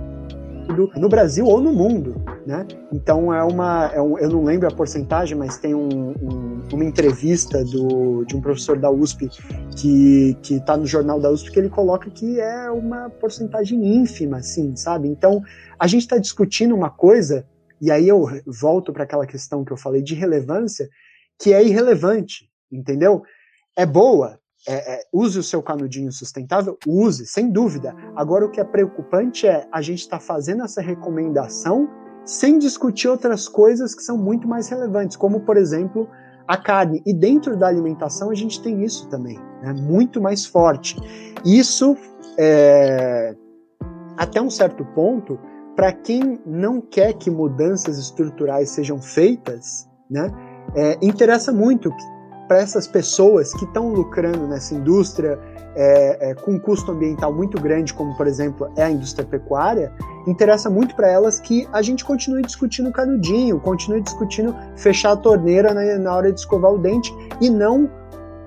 [SPEAKER 2] no Brasil ou no mundo, né? Então é uma, é um, eu não lembro a porcentagem, mas tem um, um, uma entrevista do, de um professor da USP que está no jornal da USP que ele coloca que é uma porcentagem ínfima, assim, sabe? Então a gente está discutindo uma coisa e aí eu volto para aquela questão que eu falei de relevância, que é irrelevante, entendeu? É boa, é, é, use o seu canudinho sustentável, use, sem dúvida. Agora, o que é preocupante é a gente estar tá fazendo essa recomendação sem discutir outras coisas que são muito mais relevantes, como, por exemplo, a carne. E dentro da alimentação a gente tem isso também, né? muito mais forte. Isso, é, até um certo ponto, para quem não quer que mudanças estruturais sejam feitas, né, é, interessa muito para essas pessoas que estão lucrando nessa indústria é, é, com um custo ambiental muito grande, como por exemplo é a indústria pecuária, interessa muito para elas que a gente continue discutindo canudinho, continue discutindo fechar a torneira na, na hora de escovar o dente e não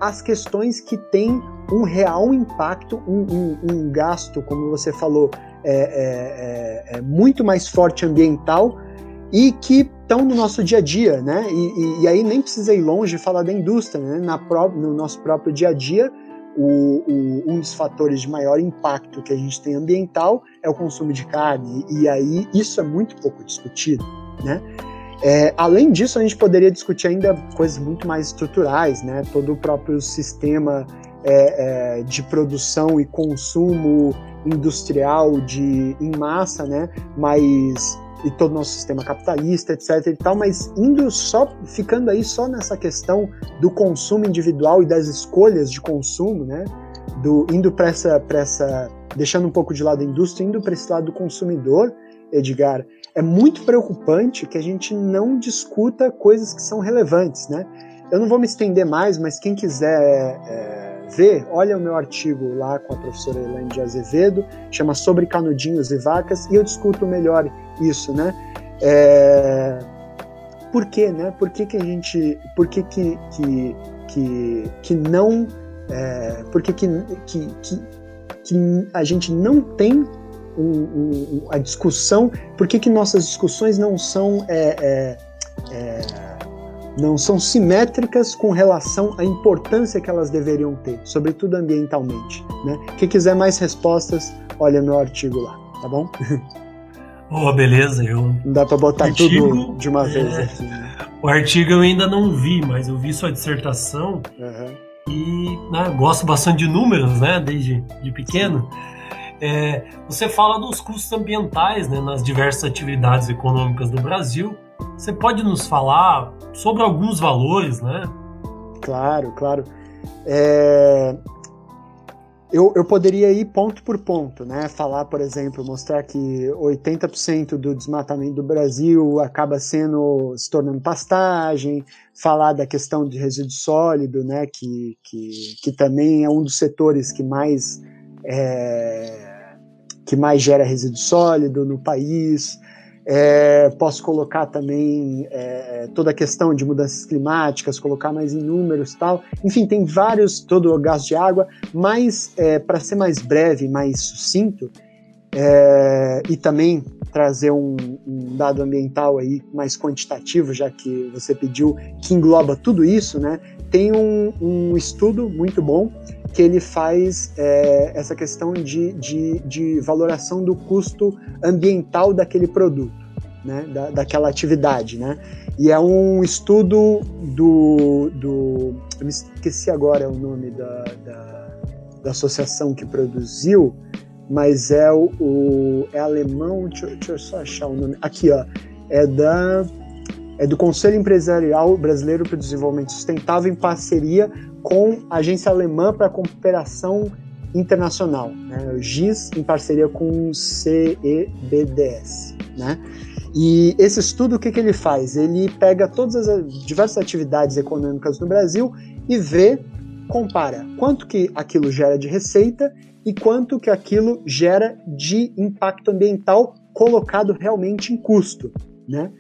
[SPEAKER 2] as questões que têm um real impacto, um, um, um gasto, como você falou, é, é, é, é muito mais forte ambiental e que estão no nosso dia a dia, né? E, e, e, aí nem precisa ir longe falar da indústria, né? Na no nosso próprio dia a dia, o, o, um dos fatores de maior impacto que a gente tem ambiental é o consumo de carne, e aí isso é muito pouco discutido, né? É, além disso, a gente poderia discutir ainda coisas muito mais estruturais, né? Todo o próprio sistema é, é, de produção e consumo industrial de em massa, né? Mas e todo o nosso sistema capitalista, etc e tal, mas indo só, ficando aí só nessa questão do consumo individual e das escolhas de consumo, né, do, indo para essa, essa, deixando um pouco de lado a indústria, indo para esse lado do consumidor, Edgar, é muito preocupante que a gente não discuta coisas que são relevantes, né? Eu não vou me estender mais, mas quem quiser é, ver, olha o meu artigo lá com a professora Elaine de Azevedo, chama Sobre Canudinhos e Vacas, e eu discuto melhor isso, né? É, por quê, né? Por que, que a gente. Por que, que, que, que, que não. É, por que, que, que, que, que a gente não tem a discussão, por que, que nossas discussões não são, é, é, é, não são simétricas com relação à importância que elas deveriam ter, sobretudo ambientalmente. Né? Quem quiser mais respostas, olha meu artigo lá, tá bom?
[SPEAKER 1] Oh, beleza, eu.
[SPEAKER 2] Não dá para botar artigo, tudo de uma vez é, aqui. Né?
[SPEAKER 1] O artigo eu ainda não vi, mas eu vi sua dissertação uhum. e né, gosto bastante de números, né, desde de pequeno. É, você fala dos custos ambientais né, nas diversas atividades econômicas do Brasil. Você pode nos falar sobre alguns valores, né?
[SPEAKER 2] Claro, claro. É, eu, eu poderia ir ponto por ponto, né? Falar, por exemplo, mostrar que 80% do desmatamento do Brasil acaba sendo se tornando pastagem, falar da questão de resíduo sólido, né? Que, que, que também é um dos setores que mais é, que mais gera resíduo sólido no país. É, posso colocar também é, toda a questão de mudanças climáticas, colocar mais em números tal. Enfim, tem vários, todo o gás de água, mas é, para ser mais breve, mais sucinto, é, e também trazer um, um, dado ambiental aí mais quantitativo, já que você pediu, que engloba tudo isso, né? Tem um, um estudo muito bom que ele faz é, essa questão de, de, de, valoração do custo ambiental daquele produto, né, da, daquela atividade, né? E é um estudo do, do eu me esqueci agora o nome da, da, da associação que produziu, mas é o, o é alemão, deixa, deixa eu só achar o nome, aqui ó, é da é do Conselho Empresarial Brasileiro para o Desenvolvimento Sustentável em parceria com a agência alemã para cooperação internacional, né, o GIS, em parceria com o CEBDS. Né? E esse estudo, o que, que ele faz? Ele pega todas as diversas atividades econômicas no Brasil e vê, compara quanto que aquilo gera de receita e quanto que aquilo gera de impacto ambiental colocado realmente em custo. Né?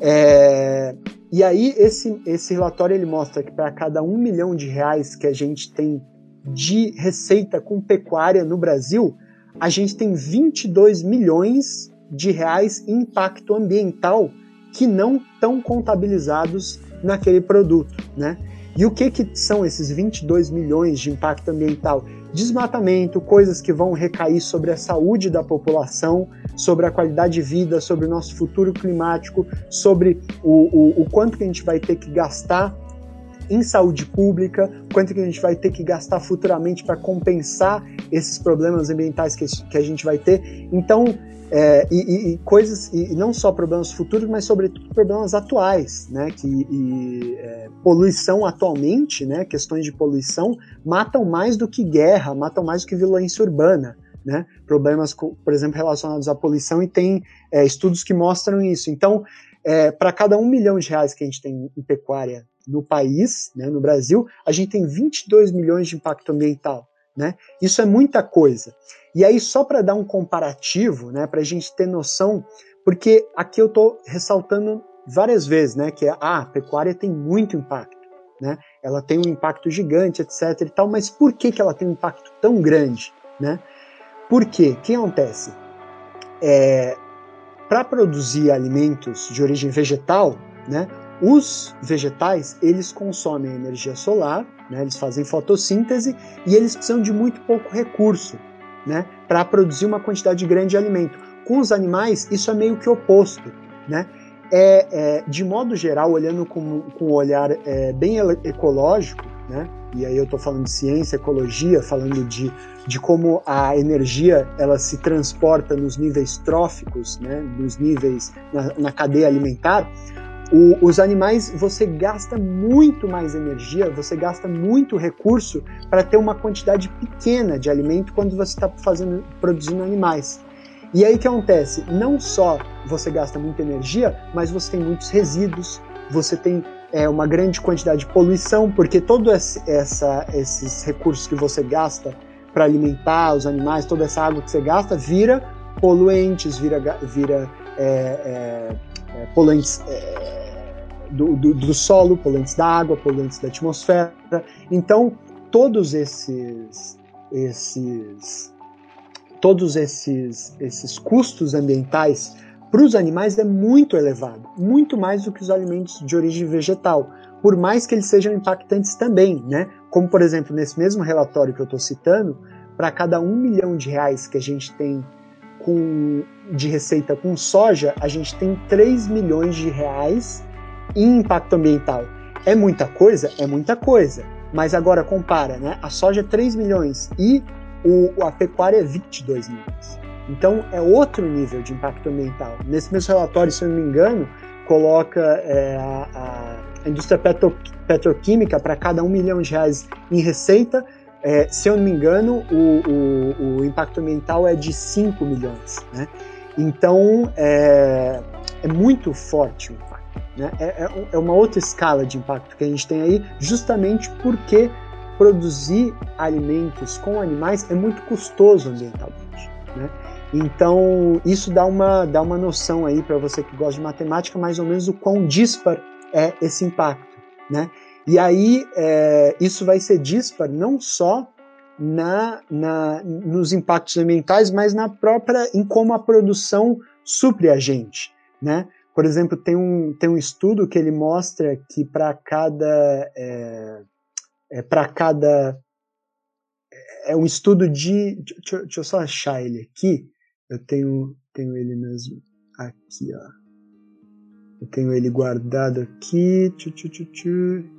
[SPEAKER 2] É, e aí esse, esse relatório ele mostra que para cada um milhão de reais que a gente tem de receita com pecuária no Brasil, a gente tem 22 milhões de reais em impacto ambiental que não estão contabilizados naquele produto, né? E o que, que são esses 22 milhões de impacto ambiental? Desmatamento, coisas que vão recair sobre a saúde da população, sobre a qualidade de vida, sobre o nosso futuro climático, sobre o, o, o quanto que a gente vai ter que gastar em saúde pública, quanto que a gente vai ter que gastar futuramente para compensar esses problemas ambientais que, que a gente vai ter. Então, é, e, e, coisas, e não só problemas futuros, mas sobretudo problemas atuais, né? Que e, é, poluição atualmente, né? Questões de poluição matam mais do que guerra, matam mais do que violência urbana, né? Problemas, por exemplo, relacionados à poluição e tem é, estudos que mostram isso. Então, é, para cada um milhão de reais que a gente tem em pecuária no país, né, no Brasil, a gente tem 22 milhões de impacto ambiental. Né? Isso é muita coisa. E aí, só para dar um comparativo, né, para a gente ter noção, porque aqui eu estou ressaltando várias vezes né, que ah, a pecuária tem muito impacto. Né? Ela tem um impacto gigante, etc. e tal, mas por que, que ela tem um impacto tão grande? Né? Porque o que acontece? É, para produzir alimentos de origem vegetal, né, os vegetais eles consomem energia solar né? Eles fazem fotossíntese e eles precisam de muito pouco recurso né? para produzir uma quantidade grande de alimento. Com os animais, isso é meio que oposto. Né? É, é de modo geral, olhando com, com um olhar é, bem ecológico, né? e aí eu estou falando de ciência, ecologia, falando de, de como a energia ela se transporta nos níveis tróficos, né? nos níveis na, na cadeia alimentar, o, os animais, você gasta muito mais energia, você gasta muito recurso para ter uma quantidade pequena de alimento quando você está produzindo animais. E aí que acontece? Não só você gasta muita energia, mas você tem muitos resíduos, você tem é uma grande quantidade de poluição, porque todos esses recursos que você gasta para alimentar os animais, toda essa água que você gasta, vira poluentes, vira, vira é, é, é, poluentes é, do, do, do, solo, poluentes da água, poluentes da atmosfera. Então, todos esses, esses, todos esses, esses custos ambientais para os animais é muito elevado, muito mais do que os alimentos de origem vegetal, por mais que eles sejam impactantes também, né? Como por exemplo nesse mesmo relatório que eu estou citando, para cada um milhão de reais que a gente tem com, de receita com soja, a gente tem 3 milhões de reais em impacto ambiental. É muita coisa? É muita coisa. Mas agora compara, né? A soja é 3 milhões e o, a pecuária é 22 milhões. Então é outro nível de impacto ambiental. Nesse mesmo relatório, se eu não me engano, coloca é, a, a, indústria petro, petroquímica para cada um milhão de reais em receita. É, se eu não me engano, o, o, o, impacto ambiental é de 5 milhões. Né? Então é, é muito forte o impacto. Né? É, é, é uma outra escala de impacto que a gente tem aí, justamente porque produzir alimentos com animais é muito custoso ambientalmente. Né? Então, isso dá uma, dá uma noção aí para você que gosta de matemática, mais ou menos o quão dispar é esse impacto, né? E aí, é, isso vai ser dispar não só na, na, nos impactos ambientais, mas na própria, em como a produção supre a gente, né? Por exemplo, tem um, tem um estudo que ele mostra que para cada é, é para cada é um estudo de deixa, deixa eu só achar ele aqui eu tenho, tenho ele mesmo aqui, ó. Eu tenho ele guardado aqui. Tchu, tchu, tchu, tchu.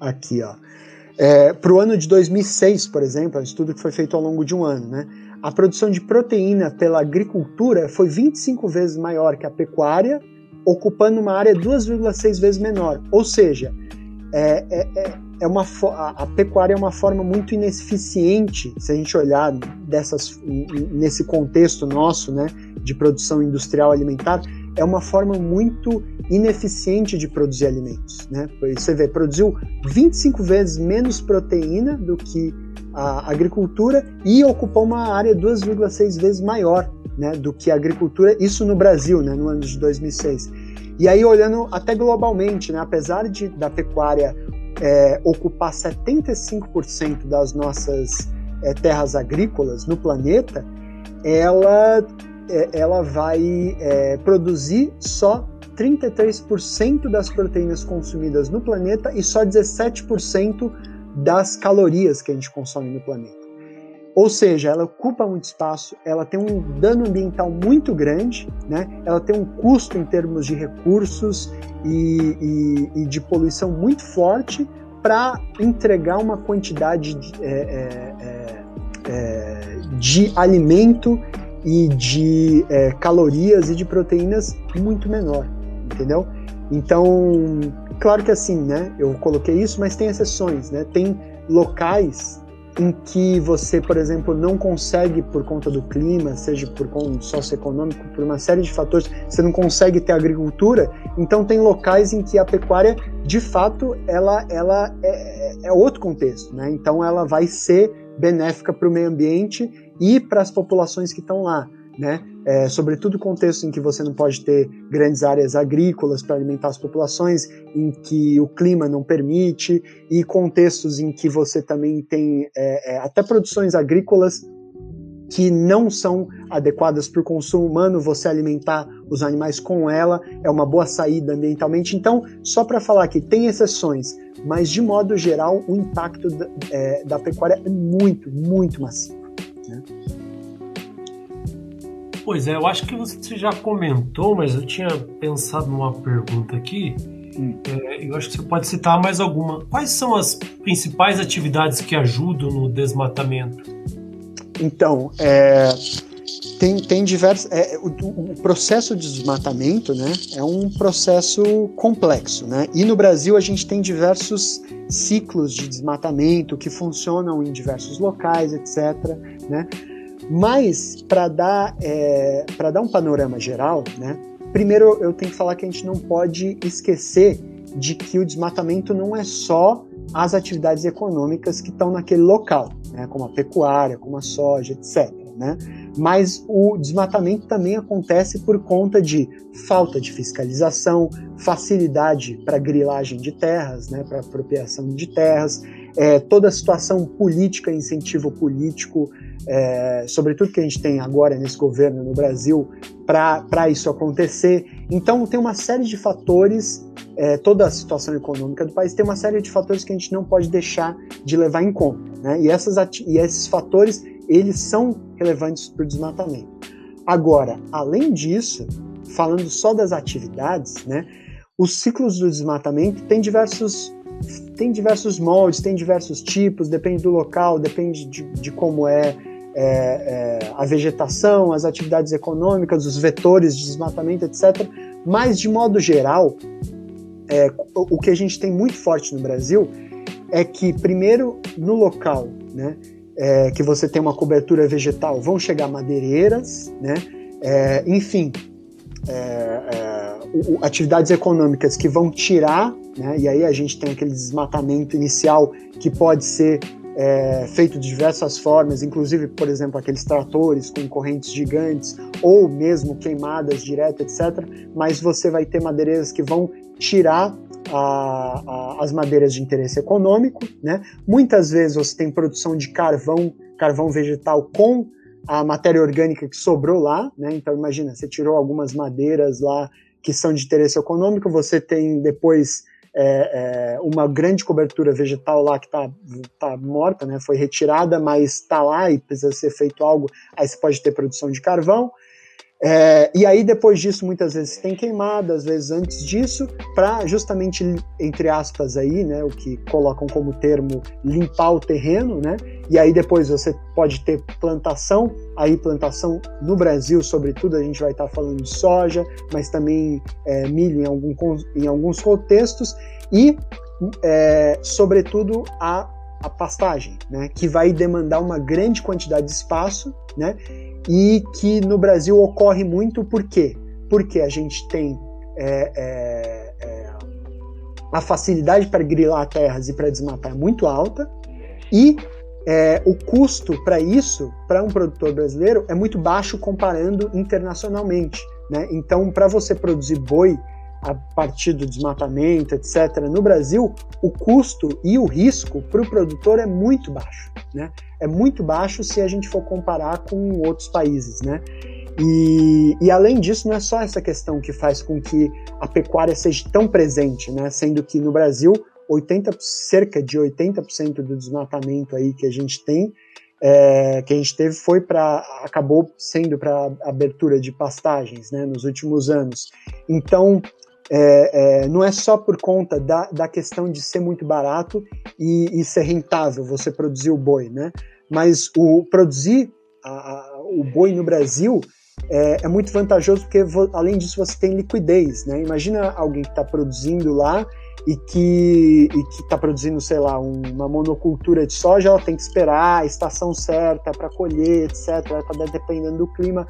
[SPEAKER 2] Aqui, ó. É, Para o ano de 2006, por exemplo, um estudo que foi feito ao longo de um ano, né? A produção de proteína pela agricultura foi 25 vezes maior que a pecuária, ocupando uma área 2,6 vezes menor. Ou seja, é, é, é é uma a, a, pecuária é uma forma muito ineficiente, se a gente olhar dessas, nesse contexto nosso, né, de produção industrial alimentar, é uma forma muito ineficiente de produzir alimentos, né? Você vê, produziu 25 vezes menos proteína do que a agricultura e ocupou uma área 2,6 vezes maior, né, do que a agricultura, isso no Brasil, né, no ano de 2006. E aí olhando até globalmente, né, apesar de da pecuária é, ocupar 75% das nossas é, terras agrícolas no planeta, ela, ela vai é, produzir só 33% das proteínas consumidas no planeta e só 17% das calorias que a gente consome no planeta. Ou seja, ela ocupa muito espaço, ela tem um dano ambiental muito grande, né? ela tem um custo em termos de recursos e, e, e de poluição muito forte para entregar uma quantidade de, é, é, é, é de alimento e de é, calorias e de proteínas muito menor, entendeu? Então, claro que assim, né? Eu coloquei isso, mas tem exceções, né? Tem locais em que você, por exemplo, não consegue, por conta do clima, seja por conta socioeconômico, por uma série de fatores, você não consegue ter agricultura, então tem locais em que a pecuária, de fato, ela, ela é, é outro contexto, né? Então ela vai ser benéfica para o meio ambiente e para as populações que estão lá né? É, sobretudo contextos em que você não pode ter grandes áreas agrícolas para alimentar as populações, em que o clima não permite, e contextos em que você também tem é, é, até produções agrícolas que não são adequadas para o consumo humano, você alimentar os animais com ela é uma boa saída ambientalmente. Então, só para falar que tem exceções, mas de modo geral o impacto da, é, da pecuária é muito, muito massivo. Né?
[SPEAKER 1] Pois é, eu acho que você já comentou, mas eu tinha pensado numa pergunta aqui. Hum. É, eu acho que você pode citar mais alguma. Quais são as principais atividades que ajudam no desmatamento?
[SPEAKER 2] Então, é, tem, tem diversos. É, o, o, processo de desmatamento né, é um processo complexo. Né? E no Brasil a gente tem diversos ciclos de desmatamento que funcionam em diversos locais, etc. Né? Mas, para dar, é, dar um panorama geral, né, primeiro eu tenho que falar que a gente não pode esquecer de que o desmatamento não é só as atividades econômicas que estão naquele local, né, como a pecuária, como a soja, etc. Né? Mas o desmatamento também acontece por conta de falta de fiscalização, facilidade para grilagem de terras, né, para apropriação de terras, é, toda a situação política, incentivo político, é, sobretudo que a gente tem agora nesse governo no Brasil, para isso acontecer. Então, tem uma série de fatores, é, toda a situação econômica do país tem uma série de fatores que a gente não pode deixar de levar em conta. Né? E, essas, e esses fatores, eles são relevantes para o desmatamento. Agora, além disso, falando só das atividades, né, os ciclos do desmatamento têm diversos tem diversos moldes, tem diversos tipos, depende do local, depende de, de como é, é, é, a vegetação, as atividades econômicas, os vetores de desmatamento, etc. Mas, de modo geral, é, o que a gente tem muito forte no Brasil é que, primeiro, no local, né, é, que você tem uma cobertura vegetal, vão chegar madeireiras, né, é, enfim, é, é, o, atividades econômicas que vão tirar, né, e aí a gente tem aquele desmatamento inicial que pode ser é, feito de diversas formas, inclusive, por exemplo, aqueles tratores com correntes gigantes, ou mesmo queimadas direto, etc. Mas você vai ter madeireiras que vão tirar a, a, as madeiras de interesse econômico, né? Muitas vezes você tem produção de carvão, carvão vegetal com a matéria orgânica que sobrou lá, né? Então imagina, você tirou algumas madeiras lá que são de interesse econômico, você tem depois é, é, uma grande cobertura vegetal lá que está tá morta, né? Foi retirada, mas está lá e precisa ser feito algo. Aí você pode ter produção de carvão. É, e aí, depois disso, muitas vezes tem queimada, às vezes antes disso, para justamente, entre aspas, aí, né, o que colocam como termo limpar o terreno, né? E aí depois você pode ter plantação, aí plantação no Brasil, sobretudo, a gente vai estar tá falando de soja, mas também é, milho em, algum, em alguns contextos, e, é, sobretudo, a a pastagem, né, que vai demandar uma grande quantidade de espaço, né, e que no Brasil ocorre muito por quê? Porque a gente tem é, é, é, a facilidade para grilar terras e para desmatar é muito alta e é, o custo para isso, para um produtor brasileiro, é muito baixo comparando internacionalmente. Né? Então, para você produzir boi a partir do desmatamento, etc., no Brasil, o custo e o risco para o produtor é muito baixo. Né? É muito baixo se a gente for comparar com outros países. Né? E, e, além disso, não é só essa questão que faz com que a pecuária seja tão presente, né? sendo que no Brasil 80, cerca de 80% do desmatamento aí que a gente tem é, que a gente teve foi para acabou sendo para abertura de pastagens né, nos últimos anos. Então é, é, não é só por conta da, da questão de ser muito barato e, e ser rentável você produzir o boi, né? Mas o produzir a, a, o boi no Brasil é, é, muito vantajoso porque além disso você tem liquidez, né? Imagina alguém que está produzindo lá e que está produzindo, sei lá, uma monocultura de soja, ela tem que esperar a estação certa para colher, etc. Ela está dependendo do clima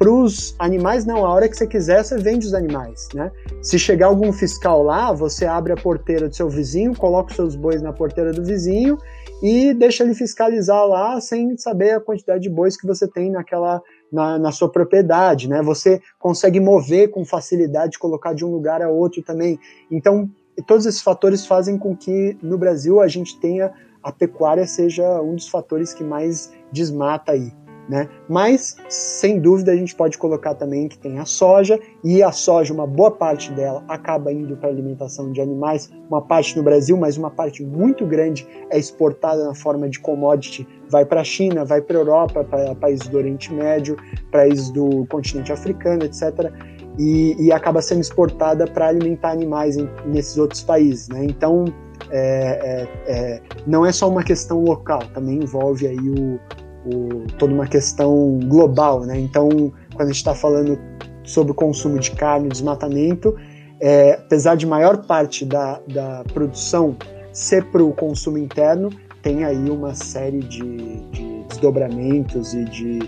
[SPEAKER 2] para os animais, não, a hora que você quiser, você vende os animais, né? Se chegar algum fiscal lá, você abre a porteira do seu vizinho, coloca os seus bois na porteira do vizinho e deixa ele fiscalizar lá sem saber a quantidade de bois que você tem naquela na, na sua propriedade, né? Você consegue mover com facilidade, colocar de um lugar a outro também. Então, todos esses fatores fazem com que no Brasil a gente tenha a pecuária seja um dos fatores que mais desmata aí. Né? Mas, sem dúvida, a gente pode colocar também que tem a soja, e a soja, uma boa parte dela acaba indo para alimentação de animais, uma parte no Brasil, mas uma parte muito grande é exportada na forma de commodity, vai para a China, vai para a Europa, para países do Oriente Médio, países do continente africano, etc. E, e acaba sendo exportada para alimentar animais em, nesses outros países. Né? Então, é, é, é, não é só uma questão local, também envolve aí o, o, toda uma questão global, né? Então, quando a gente está falando sobre o consumo de carne, desmatamento, é, apesar de maior parte da, da produção ser para o consumo interno, tem aí uma série de, de desdobramentos e de,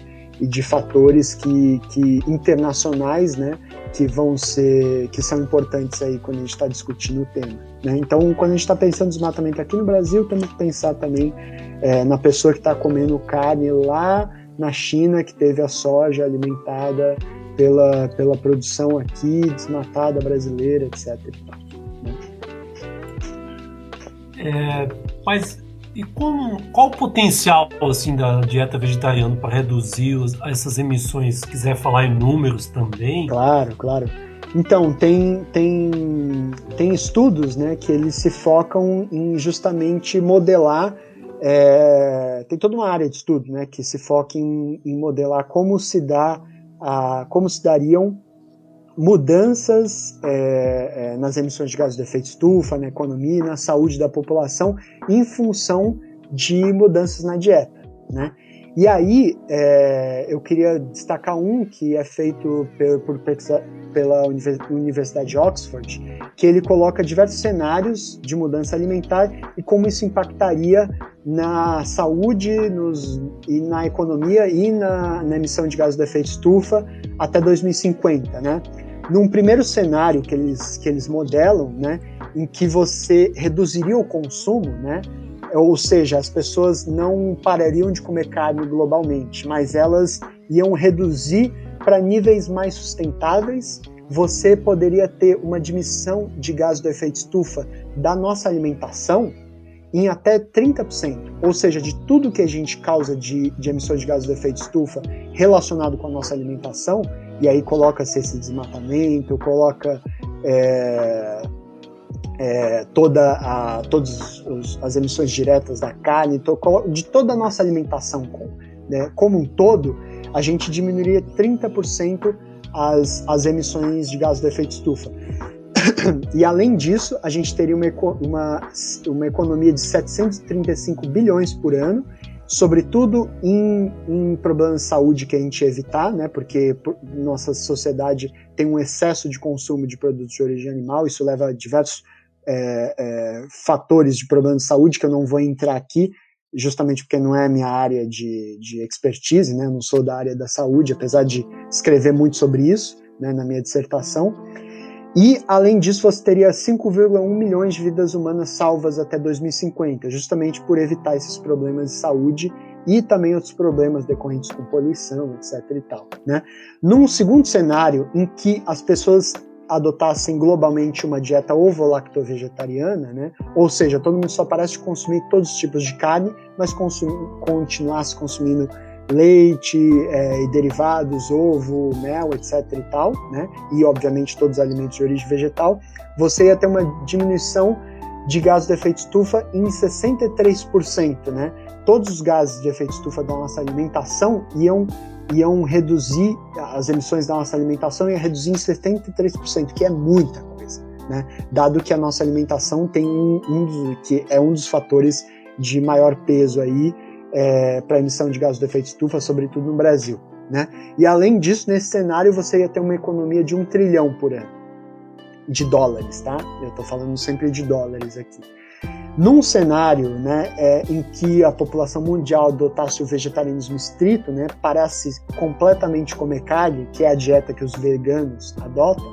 [SPEAKER 2] e de fatores que, que internacionais, né, que vão ser, que são importantes aí quando a gente está discutindo o tema. Né? Então, quando a gente está pensando em desmatamento aqui no Brasil, temos que pensar também é, na pessoa que está comendo carne lá na China, que teve a soja alimentada pela, pela produção aqui, desmatada brasileira, etc. Né?
[SPEAKER 1] É, mas e como, qual o potencial assim da dieta vegetariana para reduzir os, essas emissões? Se quiser falar em números também.
[SPEAKER 2] Claro, claro. Então, tem, tem, tem estudos né, que eles se focam em justamente modelar. É, tem toda uma área de estudo né, que se foca em, em modelar como se dá a, como se dariam mudanças é, é, nas emissões de gases de efeito estufa, na economia, na saúde da população, em função de mudanças na dieta, né? E aí, é, eu queria destacar um que é feito por, por, pela Universidade de Oxford, que ele coloca diversos cenários de mudança alimentar e como isso impactaria na saúde nos, e na economia e na, na emissão de gases de efeito estufa até 2050, né? Num primeiro cenário que eles, que eles modelam, né, em que você reduziria o consumo, né, ou seja, as pessoas não parariam de comer carne globalmente, mas elas iam reduzir para níveis mais sustentáveis. Você poderia ter uma diminuição de gás do efeito estufa da nossa alimentação em até 30%, ou seja, de tudo que a gente causa de, de emissões de gases do efeito estufa relacionado com a nossa alimentação, e aí coloca-se esse desmatamento, coloca é, é, toda a, todas as emissões diretas da carne, de toda a nossa alimentação com, né, como um todo, a gente diminuiria 30% as, as emissões de gás do efeito estufa. E além disso, a gente teria uma, uma, uma economia de 735 bilhões por ano sobretudo em, em, problemas de saúde que a gente evitar, né? Porque nossa sociedade tem um excesso de consumo de produtos de origem animal, isso leva a diversos é, é, fatores de problemas de saúde que eu não vou entrar aqui, justamente porque não é minha área de, de expertise, né? Eu não sou da área da saúde, apesar de escrever muito sobre isso, né? Na minha dissertação. E, além disso, você teria 5,1 milhões de vidas humanas salvas até 2050, justamente por evitar esses problemas de saúde e também outros problemas decorrentes com poluição, etc. e tal. Né? Num segundo cenário, em que as pessoas adotassem globalmente uma dieta ovo-lacto-vegetariana, né? ou seja, todo mundo só parece consumir todos os tipos de carne, mas consum continuasse consumindo leite é, e derivados, ovo, mel, etc e tal, né? E obviamente todos os alimentos de origem vegetal, você ia ter uma diminuição de gases de efeito estufa em 63%, né? Todos os gases de efeito estufa da nossa alimentação iam iam reduzir as emissões da nossa alimentação ia reduzir em 73%, que é muita coisa, né? Dado que a nossa alimentação tem um, um dos, que é um dos fatores de maior peso aí é, para emissão de gases de efeito estufa, sobretudo no Brasil. Né? E além disso, nesse cenário você ia ter uma economia de um trilhão por ano de dólares, tá? Eu estou falando sempre de dólares aqui. Num cenário né, é, em que a população mundial adotasse o vegetarianismo estrito, né, parasse completamente comer carne, que é a dieta que os veganos adotam,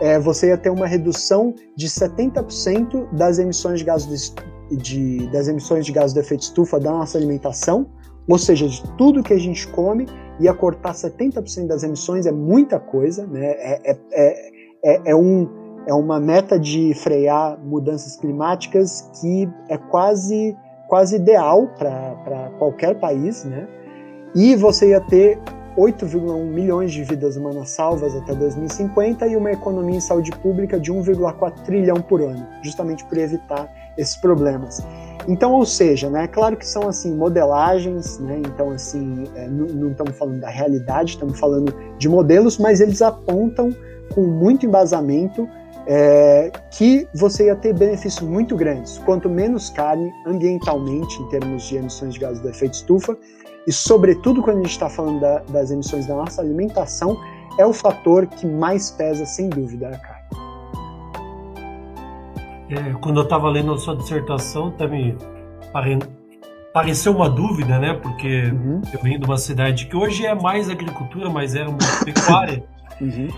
[SPEAKER 2] é, você ia ter uma redução de 70% das emissões de gases de de, das emissões de gases de efeito estufa da nossa alimentação, ou seja, de tudo que a gente come, ia cortar 70% das emissões, é muita coisa, né? é, é, é, é, é um, é uma meta de frear mudanças climáticas que é quase, quase ideal para qualquer país, né? E você ia ter 8,1 milhões de vidas humanas salvas até 2050 e uma economia em saúde pública de 1,4 trilhão por ano, justamente por evitar esses problemas. Então, ou seja, né, claro que são assim modelagens, né, então assim é, não estamos falando da realidade, estamos falando de modelos, mas eles apontam com muito embasamento é, que você ia ter benefícios muito grandes. Quanto menos carne ambientalmente, em termos de emissões de gases do efeito estufa, e sobretudo quando a gente está falando da, das emissões da nossa alimentação, é o fator que mais pesa, sem dúvida, a carne.
[SPEAKER 1] É, quando eu estava lendo a sua dissertação, me pare... pareceu uma dúvida, né? Porque uhum. eu venho de uma cidade que hoje é mais agricultura, mas era uma pecuária. Uhum.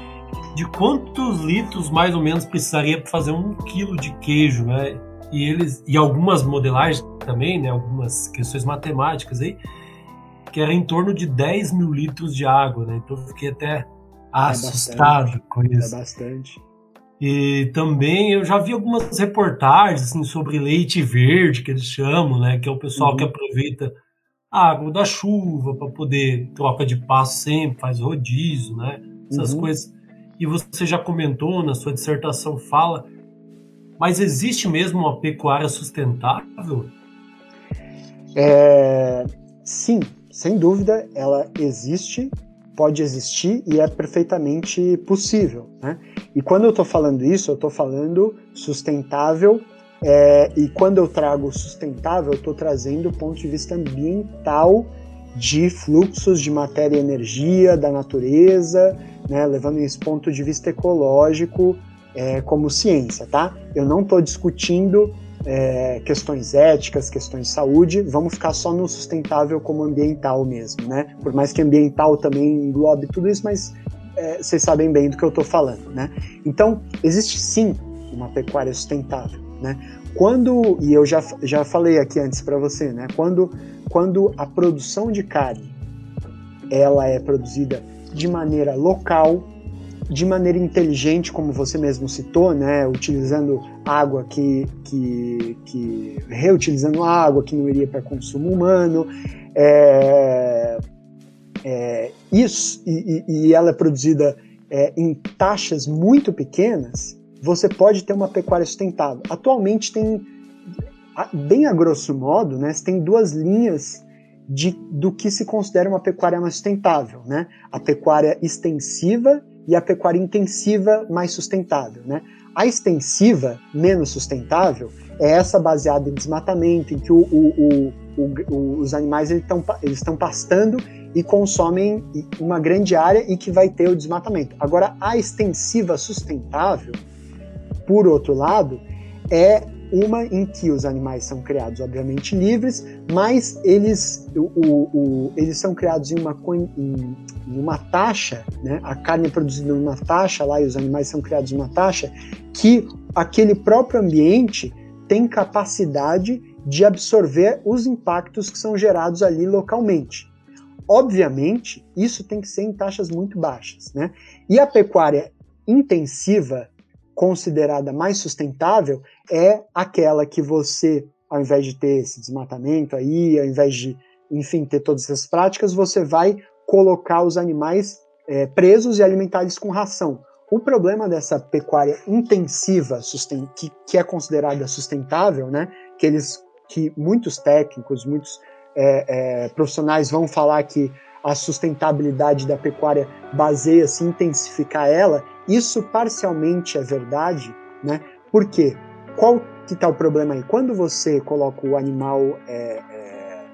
[SPEAKER 1] De quantos litros mais ou menos precisaria para fazer um quilo de queijo, né? E eles e algumas modelagens também, né? Algumas questões matemáticas aí, que era em torno de 10 mil litros de água, né? Então eu fiquei até é assustado bastante, com isso.
[SPEAKER 2] É bastante.
[SPEAKER 1] E também eu já vi algumas reportagens assim, sobre leite verde, que eles chamam, né? Que é o pessoal uhum. que aproveita a água da chuva para poder troca de passo sempre, faz rodízio, né? Essas uhum. coisas. E você já comentou na sua dissertação fala, mas existe mesmo uma pecuária sustentável?
[SPEAKER 2] É, sim, sem dúvida, ela existe, pode existir e é perfeitamente possível. Né? E quando eu estou falando isso, eu estou falando sustentável, é, e quando eu trago sustentável, eu estou trazendo o ponto de vista ambiental de fluxos de matéria e energia da natureza, né, levando esse ponto de vista ecológico é, como ciência, tá? Eu não estou discutindo é, questões éticas, questões de saúde, vamos ficar só no sustentável como ambiental mesmo, né? Por mais que ambiental também englobe tudo isso, mas é, vocês sabem bem do que eu estou falando, né? Então, existe sim uma pecuária sustentável, né? Quando, e eu já, já falei aqui antes para você, né? Quando, quando a produção de carne ela é produzida de maneira local, de maneira inteligente, como você mesmo citou, né, utilizando água que, que, que reutilizando água que não iria para consumo humano, é, é, isso e, e, ela é produzida é, em taxas muito pequenas, você pode ter uma pecuária sustentável. Atualmente tem, bem a grosso modo, né, você tem duas linhas de, do que se considera uma pecuária mais sustentável, né? A pecuária extensiva e a pecuária intensiva mais sustentável. Né? A extensiva, menos sustentável, é essa baseada em desmatamento, em que o, o, o, os animais estão eles pastando e consomem uma grande área e que vai ter o desmatamento. Agora, a extensiva sustentável, por outro lado, é uma em que os animais são criados, obviamente, livres, mas eles, o, o, eles são criados em uma, em, em uma taxa, né? a carne é produzida numa taxa lá e os animais são criados em uma taxa, que aquele próprio ambiente tem capacidade de absorver os impactos que são gerados ali localmente. Obviamente, isso tem que ser em taxas muito baixas. Né? E a pecuária intensiva, considerada mais sustentável, é aquela que você, ao invés de ter esse desmatamento aí, ao invés de, enfim, ter todas essas práticas, você vai colocar os animais é, presos e alimentar eles com ração. O problema dessa pecuária intensiva, que, que, é considerada sustentável, né, que eles, que muitos técnicos, muitos é, é, profissionais vão falar que a sustentabilidade da pecuária baseia-se em intensificar ela, isso parcialmente é verdade, né? Por quê? Qual que está o problema aí? Quando você coloca o animal é, é,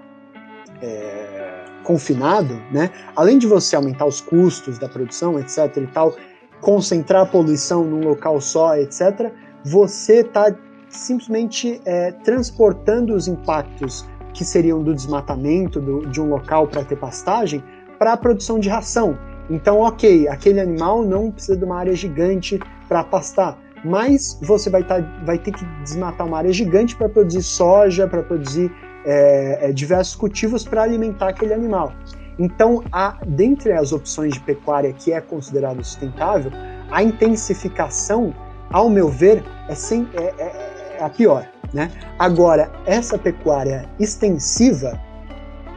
[SPEAKER 2] é, confinado, né? Além de você aumentar os custos da produção, etc. e tal, concentrar a poluição num local só, etc. Você está simplesmente é, transportando os impactos que seriam do desmatamento do, de um local para ter pastagem para a produção de ração. Então, ok, aquele animal não precisa de uma área gigante para pastar, mas você vai, tá, vai ter que desmatar uma área gigante para produzir soja, para produzir é, é, diversos cultivos para alimentar aquele animal. Então, há, dentre as opções de pecuária que é considerada sustentável, a intensificação, ao meu ver, é, sem, é, é, é a pior. Né? Agora, essa pecuária extensiva,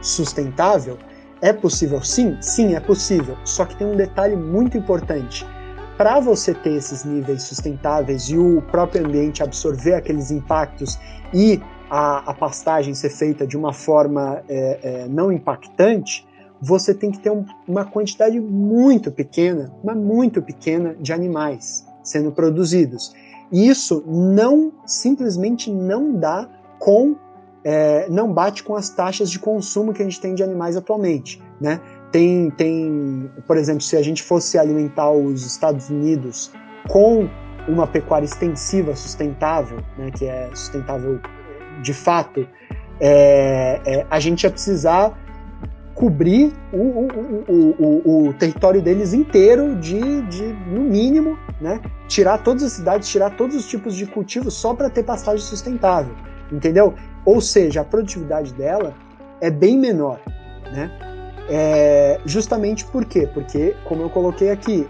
[SPEAKER 2] sustentável, é possível? Sim, sim, é possível. Só que tem um detalhe muito importante para você ter esses níveis sustentáveis e o próprio ambiente absorver aqueles impactos e a, a pastagem ser feita de uma forma é, é, não impactante, você tem que ter um, uma quantidade muito pequena, mas muito pequena de animais sendo produzidos. E isso não simplesmente não dá com é, não bate com as taxas de consumo que a gente tem de animais atualmente, né? Tem, tem, por exemplo, se a gente fosse alimentar os Estados Unidos com uma pecuária extensiva sustentável, né, que é sustentável de fato, é, é, a gente ia precisar cobrir o, o, o, o, território deles inteiro de, de, no mínimo, né? Tirar todas as cidades, tirar todos os tipos de cultivos só para ter pastagem sustentável, entendeu? Ou seja, a produtividade dela é bem menor, né? É, justamente por quê? Porque, como eu coloquei aqui,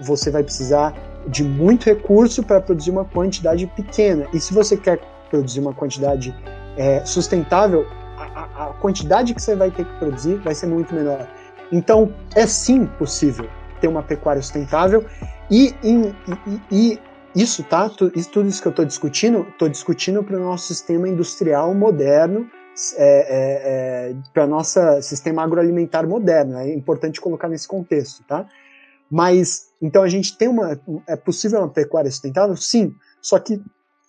[SPEAKER 2] você vai precisar de muito recurso para produzir uma quantidade pequena. E se você quer produzir uma quantidade é, sustentável, a, quantidade que você vai ter que produzir vai ser muito menor. Então, é sim possível ter uma pecuária sustentável e, e, e, isso, tá? Tudo isso que eu estou discutindo, estou discutindo para o nosso sistema industrial moderno, é, é, é, para nosso sistema agroalimentar moderno. É importante colocar nesse contexto, tá? Mas, então a gente tem uma. É possível uma pecuária sustentável? Sim, só que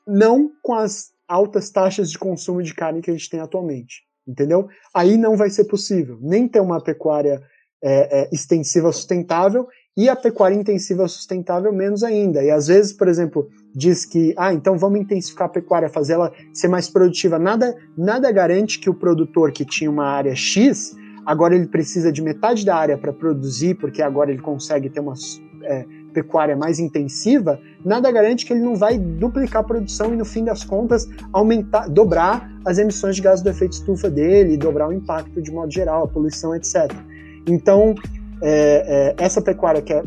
[SPEAKER 2] não com as altas taxas de consumo de carne que a gente tem atualmente. Entendeu? Aí não vai ser possível nem ter uma pecuária é, é, extensiva sustentável e a pecuária intensiva sustentável menos ainda. E às vezes, por exemplo, diz que, ah, então vamos intensificar a pecuária, fazer ela ser mais produtiva. Nada, nada garante que o produtor que tinha uma área X, agora ele precisa de metade da área para produzir, porque agora ele consegue ter uma é, pecuária mais intensiva, nada garante que ele não vai duplicar a produção e no fim das contas aumentar, dobrar as emissões de gases do efeito estufa dele, dobrar o impacto de modo geral, a poluição, etc. Então, é, é, essa pecuária que é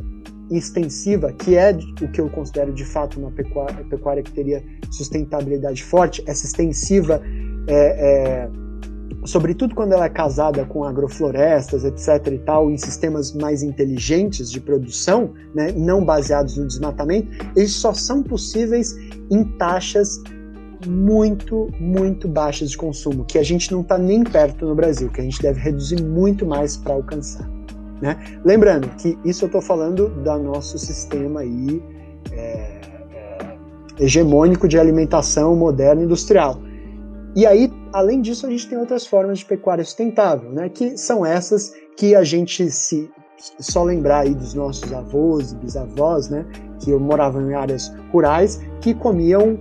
[SPEAKER 2] extensiva, que é o que eu considero de fato uma pecuária, pecuária que teria sustentabilidade forte, essa extensiva, é, é, sobretudo quando ela é casada com agroflorestas, etc. e tal, em sistemas mais inteligentes de produção, né, não baseados no desmatamento, eles só são possíveis em taxas muito, muito baixas de consumo, que a gente não está nem perto no Brasil, que a gente deve reduzir muito mais para alcançar. Né? Lembrando que isso eu estou falando do nosso sistema aí, é, é, hegemônico de alimentação moderna industrial. E aí, além disso, a gente tem outras formas de pecuária sustentável, né? que são essas que a gente se só lembrar aí dos nossos avós e bisavós, né, que moravam em áreas rurais, que comiam,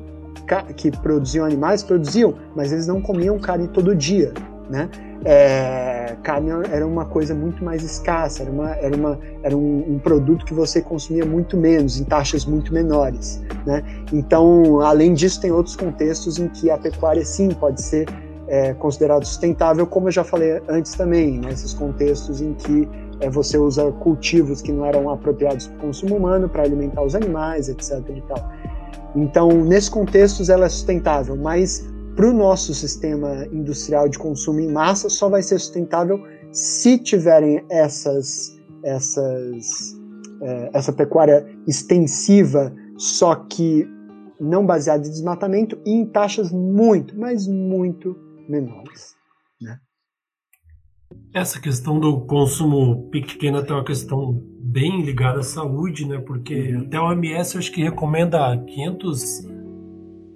[SPEAKER 2] que produziam animais, produziam, mas eles não comiam carne todo dia, né? É, carne era uma coisa muito mais escassa, era, uma, era, uma, era um, um, produto que você consumia muito menos, em taxas muito menores. Né? Então, além disso, tem outros contextos em que a pecuária sim pode ser é, considerada sustentável, como eu já falei antes também, né? contextos em que é, você usa cultivos que não eram apropriados para o consumo humano para alimentar os animais, etc. E tal. Então, nesses contextos, ela é sustentável, mas para o nosso sistema industrial de consumo em massa só vai ser sustentável se tiverem essas, essas, é, essa pecuária extensiva, só que não baseada em desmatamento e em taxas muito, mas muito menores. Né?
[SPEAKER 1] Essa questão do consumo pequeno é uma questão bem ligada à saúde, né? Porque uhum. até o OMS acho que recomenda 500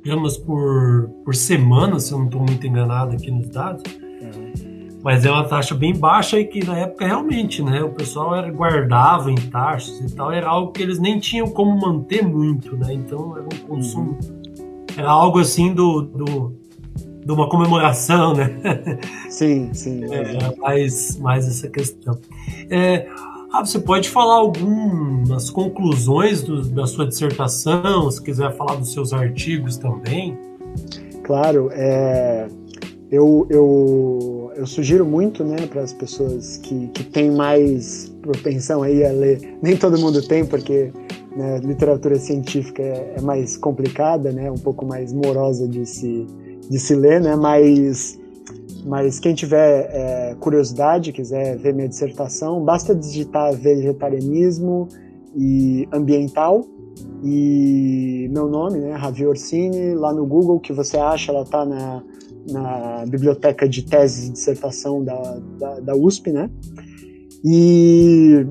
[SPEAKER 1] gramas por, por semana, se eu não estou muito enganado aqui nos dados. Uhum. Mas é uma taxa bem baixa e que na época realmente, né? O pessoal era, guardava em taxas e tal, era algo que eles nem tinham como manter muito, né? Então era um consumo, uhum. era algo assim do, do de uma comemoração, né?
[SPEAKER 2] Sim, sim.
[SPEAKER 1] É, mais, mais essa questão. É, ah, você pode falar algumas conclusões do, da sua dissertação, se quiser falar dos seus artigos também.
[SPEAKER 2] Claro, é, eu, eu, eu sugiro muito né, para as pessoas que, que têm mais propensão aí a ler. Nem todo mundo tem, porque né, literatura científica é, é, mais complicada, né, um pouco mais morosa de se, de se ler, né, mas mas quem tiver é, curiosidade, quiser ver minha dissertação, basta digitar vegetarianismo e ambiental e meu nome, né, Ravi Orsini, lá no Google que você acha, ela está na, na biblioteca de tese e dissertação da, da, da USP, né? E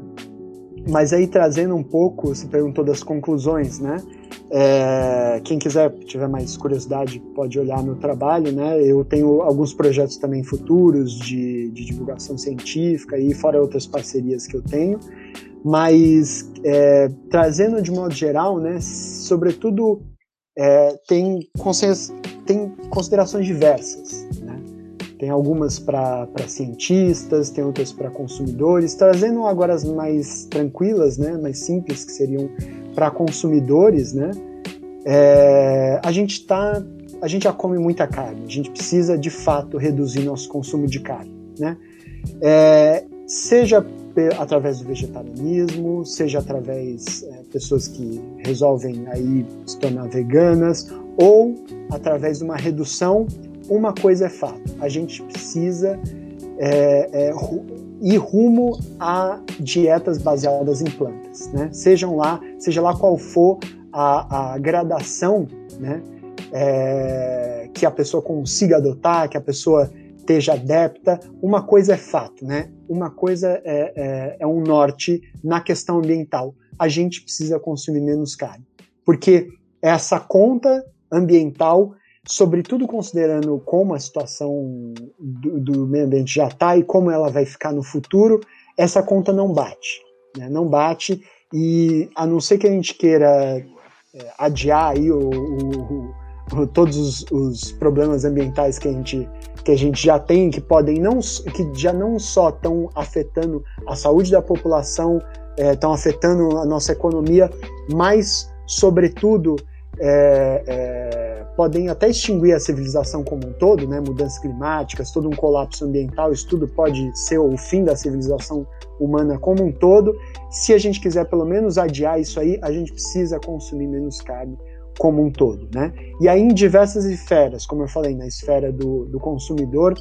[SPEAKER 2] mas aí trazendo um pouco, você perguntou das conclusões, né? É, quem quiser, tiver mais curiosidade, pode olhar meu trabalho, né? Eu tenho alguns projetos também futuros de, de divulgação científica e fora outras parcerias que eu tenho, mas é, trazendo de modo geral, né? Sobretudo é, tem, tem considerações diversas? Tem algumas para cientistas, tem outras para consumidores, trazendo agora as mais tranquilas, né, mais simples, que seriam para consumidores, né? É, a gente tá, a gente já come muita carne, a gente precisa de fato reduzir nosso consumo de carne, né? É, seja através do vegetarianismo, seja através é, pessoas que resolvem aí se tornar veganas ou através de uma redução, uma coisa é fato: a gente precisa é, é, ir rumo a dietas baseadas em plantas, né? Sejam lá, seja lá qual for a, a gradação, né? É, que a pessoa consiga adotar, que a pessoa esteja adepta. Uma coisa é fato, né? Uma coisa é, é, é um norte na questão ambiental. A gente precisa consumir menos carne, porque essa conta ambiental, sobretudo considerando como a situação do, do meio ambiente já está e como ela vai ficar no futuro, essa conta não bate, né? Não bate e a não ser que a gente queira é, adiar aí o, o, o, todos os, os, problemas ambientais que a gente que a gente já tem, que podem não que já não só estão afetando a saúde da população, estão é, afetando a nossa economia, mas sobretudo é, é, podem até extinguir a civilização como um todo, né? mudanças climáticas, todo um colapso ambiental, isso tudo pode ser o fim da civilização humana como um todo. Se a gente quiser pelo menos adiar isso aí, a gente precisa consumir menos carne como um todo. Né? E aí, em diversas esferas, como eu falei, na esfera do, do consumidor,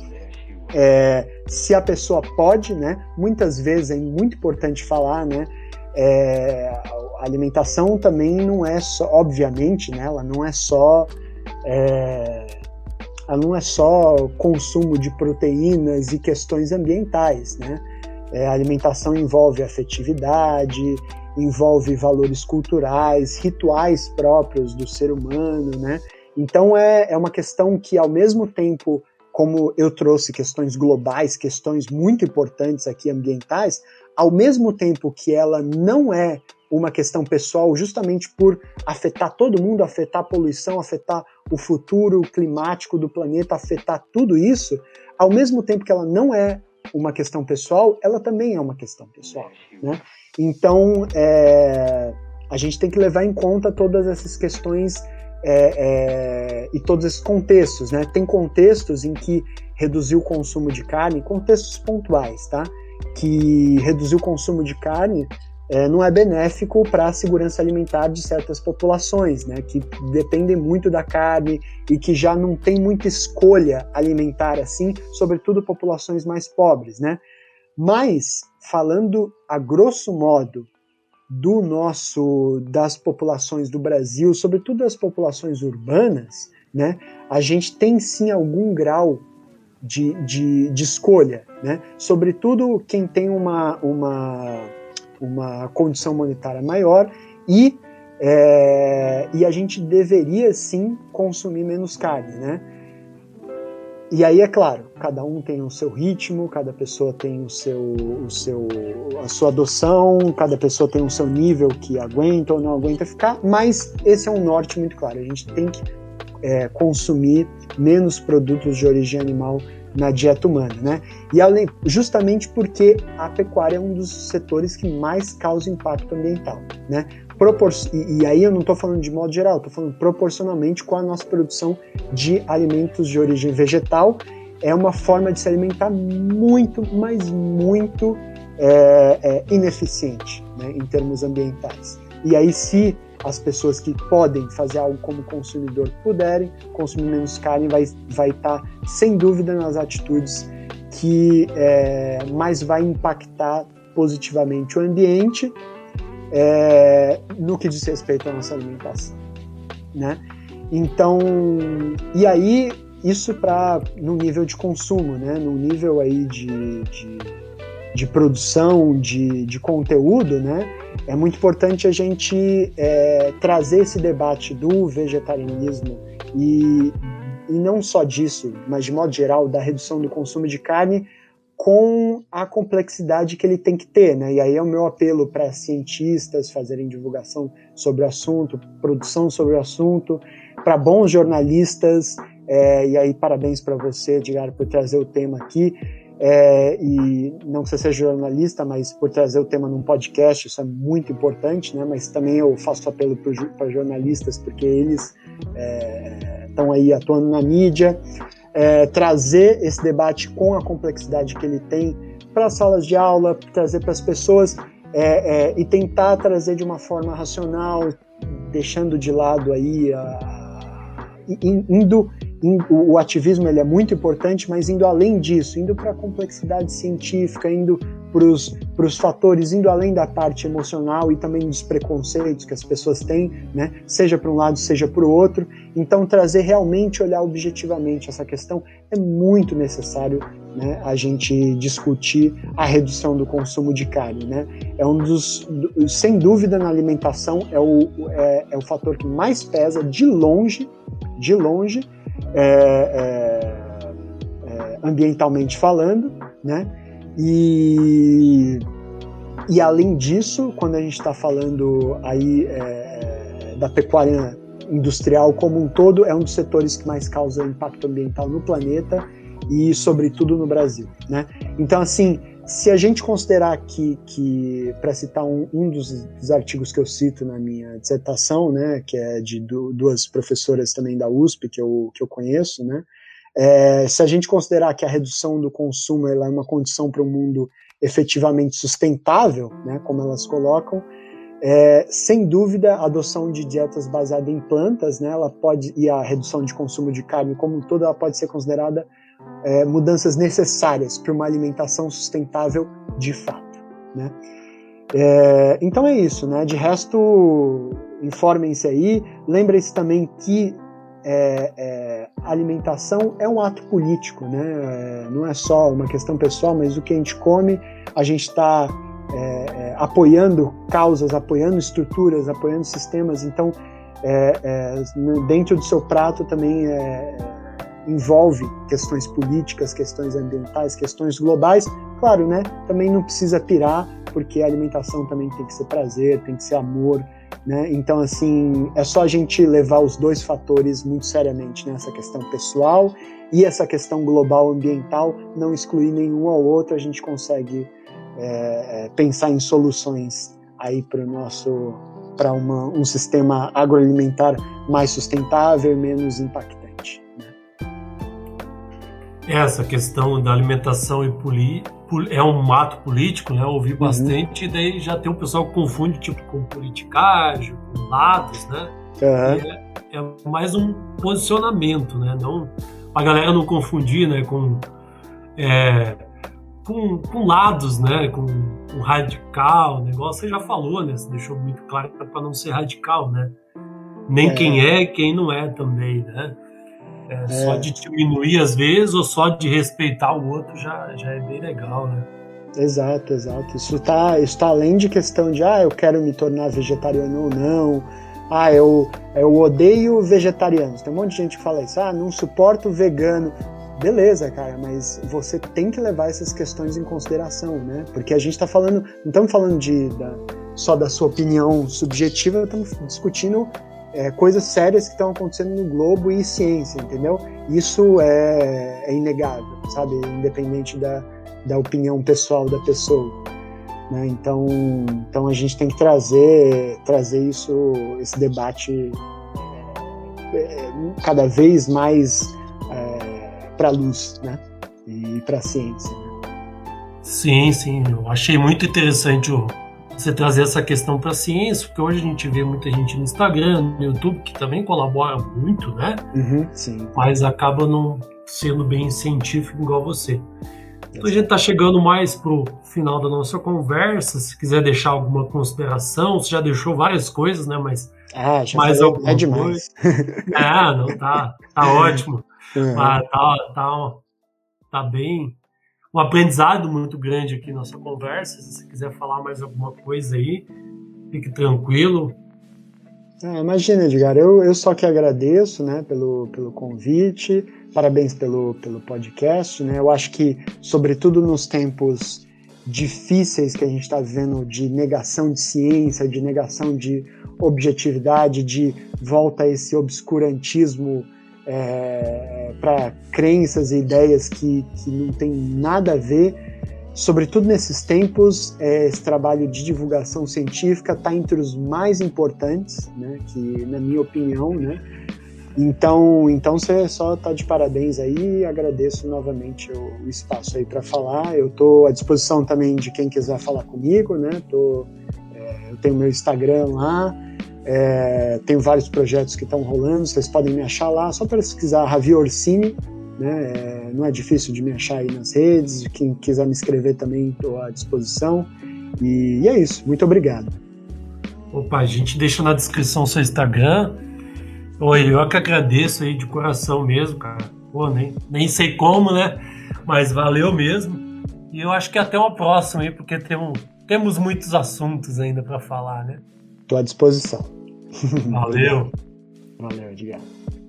[SPEAKER 2] é, se a pessoa pode, né? muitas vezes é muito importante falar, né? É, a alimentação também não é só, obviamente, né, ela não é só é, ela não é só consumo de proteínas e questões ambientais, né? É, a alimentação envolve afetividade, envolve valores culturais, rituais próprios do ser humano, né? Então é, é uma questão que, ao mesmo tempo, como eu trouxe questões globais, questões muito importantes aqui ambientais, ao mesmo tempo que ela não é uma questão pessoal, justamente por afetar todo mundo, afetar a poluição, afetar o futuro climático do planeta, afetar tudo isso, ao mesmo tempo que ela não é uma questão pessoal, ela também é uma questão pessoal. Né? Então, é, a gente tem que levar em conta todas essas questões é, é, e todos esses contextos. Né? Tem contextos em que reduzir o consumo de carne, contextos pontuais, tá? que reduzir o consumo de carne é, não é benéfico para a segurança alimentar de certas populações, né, que dependem muito da carne e que já não tem muita escolha alimentar assim, sobretudo populações mais pobres, né? Mas falando a grosso modo do nosso das populações do Brasil, sobretudo das populações urbanas, né, a gente tem sim algum grau de, de, de escolha, né? Sobretudo quem tem uma, uma uma condição monetária maior e, é, e a gente deveria sim consumir menos carne, né? E aí é claro, cada um tem o seu ritmo, cada pessoa tem o seu, o seu, a sua adoção, cada pessoa tem o seu nível que aguenta ou não aguenta ficar, mas esse é um norte muito claro. A gente tem que é, consumir menos produtos de origem animal na dieta humana, né? E além, justamente porque a pecuária é um dos setores que mais causa impacto ambiental, né? Propor e, e aí eu não estou falando de modo geral, estou falando proporcionalmente com a nossa produção de alimentos de origem vegetal, é uma forma de se alimentar muito, mas muito é, é, ineficiente né, em termos ambientais. E aí, se as pessoas que podem fazer algo como consumidor puderem consumir menos carne, vai estar, vai tá, sem dúvida, nas atitudes que é, mais vai impactar positivamente o ambiente é, no que diz respeito à nossa alimentação, né? Então, e aí isso para no nível de consumo, né? No nível aí de, de, de produção de, de conteúdo, né? É muito importante a gente é, trazer esse debate do vegetarianismo e, e não só disso, mas de modo geral da redução do consumo de carne com a complexidade que ele tem que ter, né? E aí é o meu apelo para cientistas fazerem divulgação sobre o assunto, produção sobre o assunto, para bons jornalistas É, e aí, parabéns para você, Edgar, por trazer o tema aqui. É, e não que você seja jornalista, mas por trazer o tema num podcast, isso é muito importante, né? Mas também eu faço apelo para jornalistas, porque eles estão é, aí atuando na mídia, é, trazer esse debate com a complexidade que ele tem para as salas de aula, trazer para as pessoas é, é, e tentar trazer de uma forma racional, deixando de lado aí a, indo o ativismo ele é muito importante, mas indo além disso, indo para a complexidade científica, indo para os fatores, indo além da parte emocional e também dos preconceitos que as pessoas têm, né? seja para um lado, seja para o outro. Então, trazer realmente, olhar objetivamente essa questão é muito necessário né, a gente discutir a redução do consumo de carne. Né? É um dos, sem dúvida, na alimentação, é o, é, é o fator que mais pesa de longe, de longe, é, é, é, ambientalmente falando, né? E, e além disso, quando a gente está falando aí é, da pecuária industrial como um todo, é um dos setores que mais causa impacto ambiental no planeta e, sobretudo, no Brasil, né? Então, assim, se a gente considerar que, que para citar um, um dos, dos, artigos que eu cito na minha dissertação, né, que é de du, duas professoras também da USP que eu, que eu conheço, né, é, se a gente considerar que a redução do consumo é uma condição para um mundo efetivamente sustentável, né, como elas colocam, é, sem dúvida a adoção de dietas baseadas em plantas, né, ela pode e a redução de consumo de carne como um todo, ela pode ser considerada é, mudanças necessárias para uma alimentação sustentável de fato. Né? É, então é isso, né? De resto, informem-se aí. Lembrem-se também que é, é, alimentação é um ato político, né? É, não é só uma questão pessoal, mas o que a gente come, a gente está é, é, apoiando causas, apoiando estruturas, apoiando sistemas. Então, dentro do seu prato também é envolve questões políticas, questões ambientais, questões globais. Claro, né? Também não precisa pirar, porque a alimentação também tem que ser prazer, tem que ser amor, né? Então, assim, é só a gente levar os dois fatores muito seriamente, né? Essa questão pessoal e essa questão global ambiental, não excluir nenhum ao outro, a gente consegue é, é pensar em soluções aí para o nosso para um sistema agroalimentar mais sustentável menos impactante.
[SPEAKER 1] Essa questão da alimentação e poli, é um ato político, né? Eu ouvi uhum. bastante, e daí já tem um pessoal que confunde tipo com politicagem, com lados, né? Uhum. É, é, mais um posicionamento, né? Não a galera não confundir, né? Com é, com, com, lados, né? Com, com radical, negócio. Você já falou, né? Você deixou muito claro para não ser radical, né? Nem é. quem é, quem não é também, né? É, é. Só de diminuir às vezes ou só de respeitar o outro já, já é bem legal, né?
[SPEAKER 2] Exato, exato. Isso está isso tá além de questão de, ah, eu quero me tornar vegetariano ou não. Ah, eu, eu odeio vegetarianos. Tem um monte de gente que fala isso. Ah, não suporto vegano. Beleza, cara, mas você tem que levar essas questões em consideração, né? Porque a gente está falando, não estamos falando de, da, só da sua opinião subjetiva, estamos discutindo é, coisas sérias que estão acontecendo no globo e ciência, entendeu? Isso é, é inegável, sabe? Independente da, da opinião pessoal da pessoa. Né? Então, então a gente tem que trazer, trazer isso, esse debate é, cada vez mais é, para a luz, né? E para a ciência.
[SPEAKER 1] Sim, sim. Eu achei muito interessante o você trazer essa questão para a ciência, porque hoje a gente vê muita gente no Instagram, no YouTube, que também colabora muito, né?
[SPEAKER 2] Uhum, sim.
[SPEAKER 1] Mas acaba não sendo bem científico igual você. Então a gente está chegando mais pro final da nossa conversa. Se quiser deixar alguma consideração, você já deixou várias coisas, né? Mas
[SPEAKER 2] ah, já mais alguma é demais.
[SPEAKER 1] Coisa. É, não tá, tá ótimo. Uhum. Ah, tá, tá, tá bem um aprendizado muito grande aqui nossa conversa. Se você quiser falar mais alguma coisa aí, fique tranquilo.
[SPEAKER 2] Ah, imagina, Edgar, eu, eu só que agradeço né, pelo, pelo convite, parabéns pelo, pelo podcast. Né? Eu acho que, sobretudo nos tempos difíceis que a gente está vivendo de negação de ciência, de negação de objetividade, de volta a esse obscurantismo é, para crenças e ideias que, que não tem nada a ver. Sobretudo nesses tempos, é, esse trabalho de divulgação científica está entre os mais importantes, né, que na minha opinião, né, então, então você só está de parabéns aí. Agradeço novamente o, espaço aí para falar. Eu estou à disposição também de quem quiser falar comigo, né? Tô, é, eu tenho meu Instagram lá. É, tenho vários projetos que estão rolando, vocês podem me achar lá, só para pesquisar Ravi Orsini, né? É, não é difícil de me achar aí nas redes, quem quiser me escrever também estou à disposição. E, e, é isso, muito obrigado.
[SPEAKER 1] Opa, a gente deixa na descrição o seu Instagram. Oi, eu que agradeço aí de coração mesmo, cara. Pô, nem, nem sei como, né? Mas valeu mesmo. E eu acho que até uma próxima aí, porque temos, temos muitos assuntos ainda para falar, né?
[SPEAKER 2] Estou à disposição.
[SPEAKER 1] Valeu.
[SPEAKER 2] Valeu, Edgar.